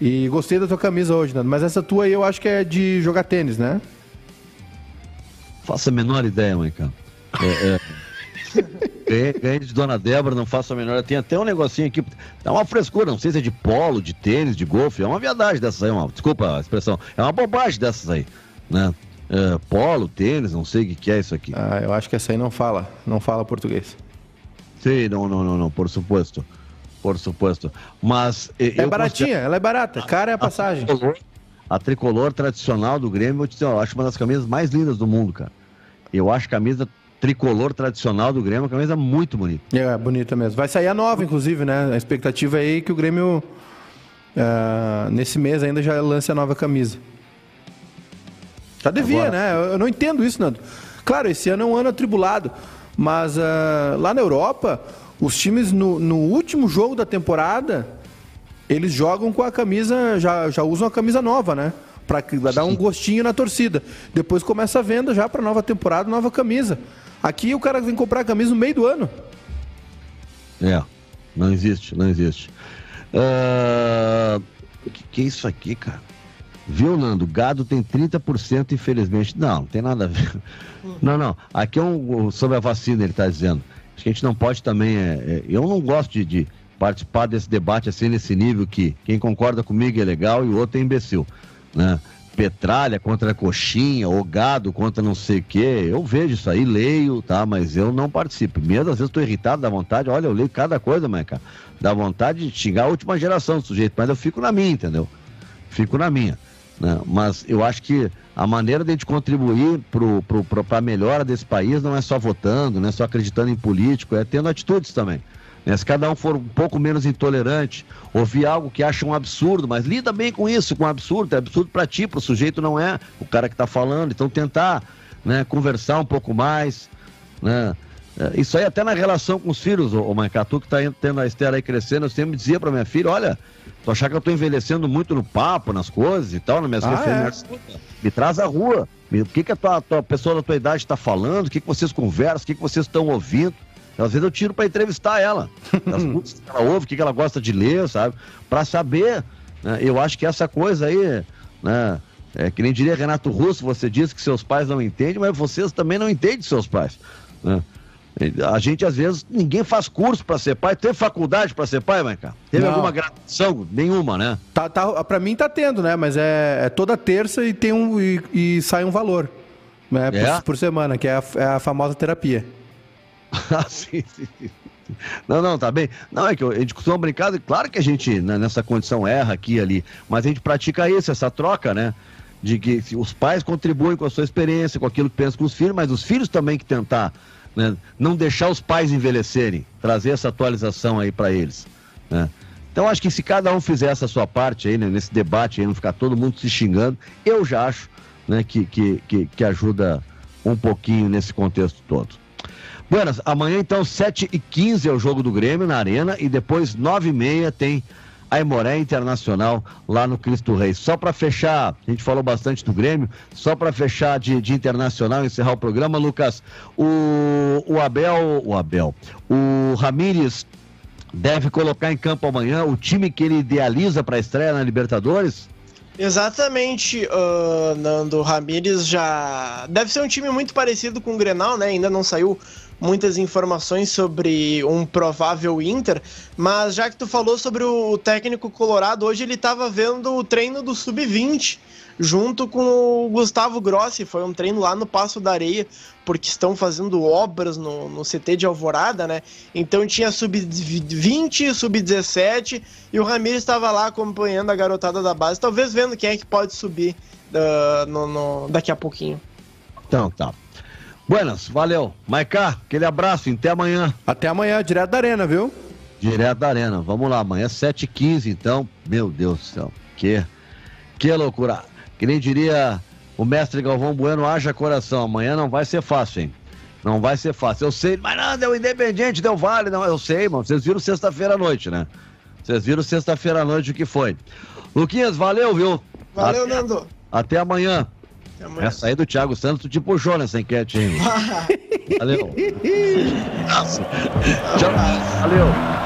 E gostei da tua camisa hoje, Nando. Mas essa tua aí eu acho que é de jogar tênis, né? Faço a menor ideia, cara. É, é... ganhei, ganhei de Dona Débora, não faço a menor. Tem até um negocinho aqui. Dá uma frescura, não sei se é de polo, de tênis, de golfe. É uma viadagem dessas aí, uma, desculpa a expressão. É uma bobagem dessas aí né? É, polo, tênis, não sei o que, que é isso aqui. Ah, eu acho que essa aí não fala, não fala português. Sim, não, não, não, não, por suposto. Por suposto. Mas. É baratinha, considero... ela é barata, cara é a passagem. A tricolor, a tricolor tradicional do Grêmio, eu, te dizer, eu acho uma das camisas mais lindas do mundo, cara. Eu acho camisa tricolor tradicional do Grêmio, uma camisa muito bonita. É, bonita mesmo. Vai sair a nova, inclusive, né? A expectativa é aí que o Grêmio, uh, nesse mês ainda já lance a nova camisa. Já devia, Agora... né? Eu não entendo isso, Nando. Claro, esse ano é um ano atribulado, mas uh, lá na Europa, os times no, no, último jogo da temporada, eles jogam com a camisa, já, já usam a camisa nova, né? Para dar um gostinho na torcida. Depois começa a venda já para nova temporada, nova camisa. Aqui o cara vem comprar a camisa no meio do ano. É, não existe, não existe. Uh, o que, que é isso aqui, cara? Viu, Nando? Gado tem 30%, infelizmente. Não, não tem nada a ver. Não, não. Aqui é um, sobre a vacina, ele está dizendo. Acho que a gente não pode também. É, é, eu não gosto de, de, participar desse debate assim, nesse nível que quem concorda comigo é legal e o outro é imbecil. Né? Petralha contra coxinha, ou gado contra não sei o quê. Eu vejo isso aí, leio, tá? Mas eu não participo. Mesmo às vezes estou irritado, dá vontade. Olha, eu leio cada coisa, mas, cara. Dá vontade de xingar a última geração do sujeito. Mas eu fico na minha, entendeu? Fico na minha. Né? Mas eu acho que a maneira de a gente contribuir para a melhora desse país não é só votando, não é só acreditando em político, é tendo atitudes também. Né? Se cada um for um pouco menos intolerante, ouvir algo que acha um absurdo, mas lida bem com isso, com um absurdo, é absurdo para ti, para o sujeito não é o cara que está falando, então tentar né, conversar um pouco mais, né? É, isso aí até na relação com os filhos, o Mancatu que está tendo a Estela aí crescendo, eu sempre dizia para minha filha, olha, tu achar que eu estou envelhecendo muito no papo, nas coisas e tal, nas minhas ah, referências, é? me traz a rua, o que, que a, tua, a tua pessoa da tua idade está falando, o que, que vocês conversam, o que, que vocês estão ouvindo. Às vezes eu tiro para entrevistar ela, as coisas que ela ouve, o que, que ela gosta de ler, sabe? Para saber, né? eu acho que essa coisa aí, né? É, que nem diria Renato Russo, você disse que seus pais não entendem, mas vocês também não entendem seus pais. Né? A gente, às vezes, ninguém faz curso para ser pai. Teve faculdade para ser pai, Maica? Teve Não. alguma graduação? Nenhuma, né? Tá, tá, para mim tá tendo, né? Mas é, é toda terça e tem um e, e sai um valor né? É? Por, por, semana, que é a, é a famosa terapia. ah, sim, sim, sim. Não, não, tá bem. Não, é que a gente costuma brincar, claro que a gente, né, nessa condição, erra aqui e ali, mas a gente pratica isso, essa troca, né? De que os pais contribuem com a sua experiência, com aquilo que pensam com os filhos, mas os filhos também que tentar né? não deixar os pais envelhecerem, trazer essa atualização aí para eles. Né? Então acho que se cada um fizesse a sua parte aí, né, nesse debate aí, não ficar todo mundo se xingando, eu já acho né, que, que, que, que ajuda um pouquinho nesse contexto todo. Buenas, amanhã então 7h15 é o jogo do Grêmio na Arena e depois 9h30 tem Aimoré Internacional lá no Cristo Rei. Só para fechar, a gente falou bastante do Grêmio, só para fechar de, de Internacional e encerrar o programa, Lucas, o, o Abel, o Abel, o Ramires deve colocar em campo amanhã o time que ele idealiza para a estreia na Libertadores? Exatamente, uh, Nando Ramires já deve ser um time muito parecido com o Grenal, né? Ainda não saiu muitas informações sobre um provável Inter, mas já que tu falou sobre o técnico colorado, hoje ele estava vendo o treino do Sub-20 junto com o Gustavo Grossi, foi um treino lá no Passo da Areia, porque estão fazendo obras no, no CT de Alvorada, né? Então tinha Sub-20, Sub-17 e o Ramiro estava lá acompanhando a garotada da base, talvez vendo quem é que pode subir uh, no, no, daqui a pouquinho. Então, tá. Buenas, valeu. Maiká, aquele abraço, até amanhã. Até amanhã, direto da arena, viu? Direto da arena. Vamos lá, amanhã 7h15, então. Meu Deus do céu. Que, que loucura. Que nem diria o mestre Galvão Bueno, haja coração. Amanhã não vai ser fácil, hein? Não vai ser fácil. Eu sei, mas não, deu Independente, deu Vale. Não, eu sei, mano. Vocês viram sexta-feira à noite, né? Vocês viram sexta-feira à noite o que foi. Luquinhas, valeu, viu? Valeu, até, Nando. Até amanhã. Amanhã. Essa aí do Thiago Santos, tu te puxou nessa enquete, hein? Valeu. Tchau. Valeu.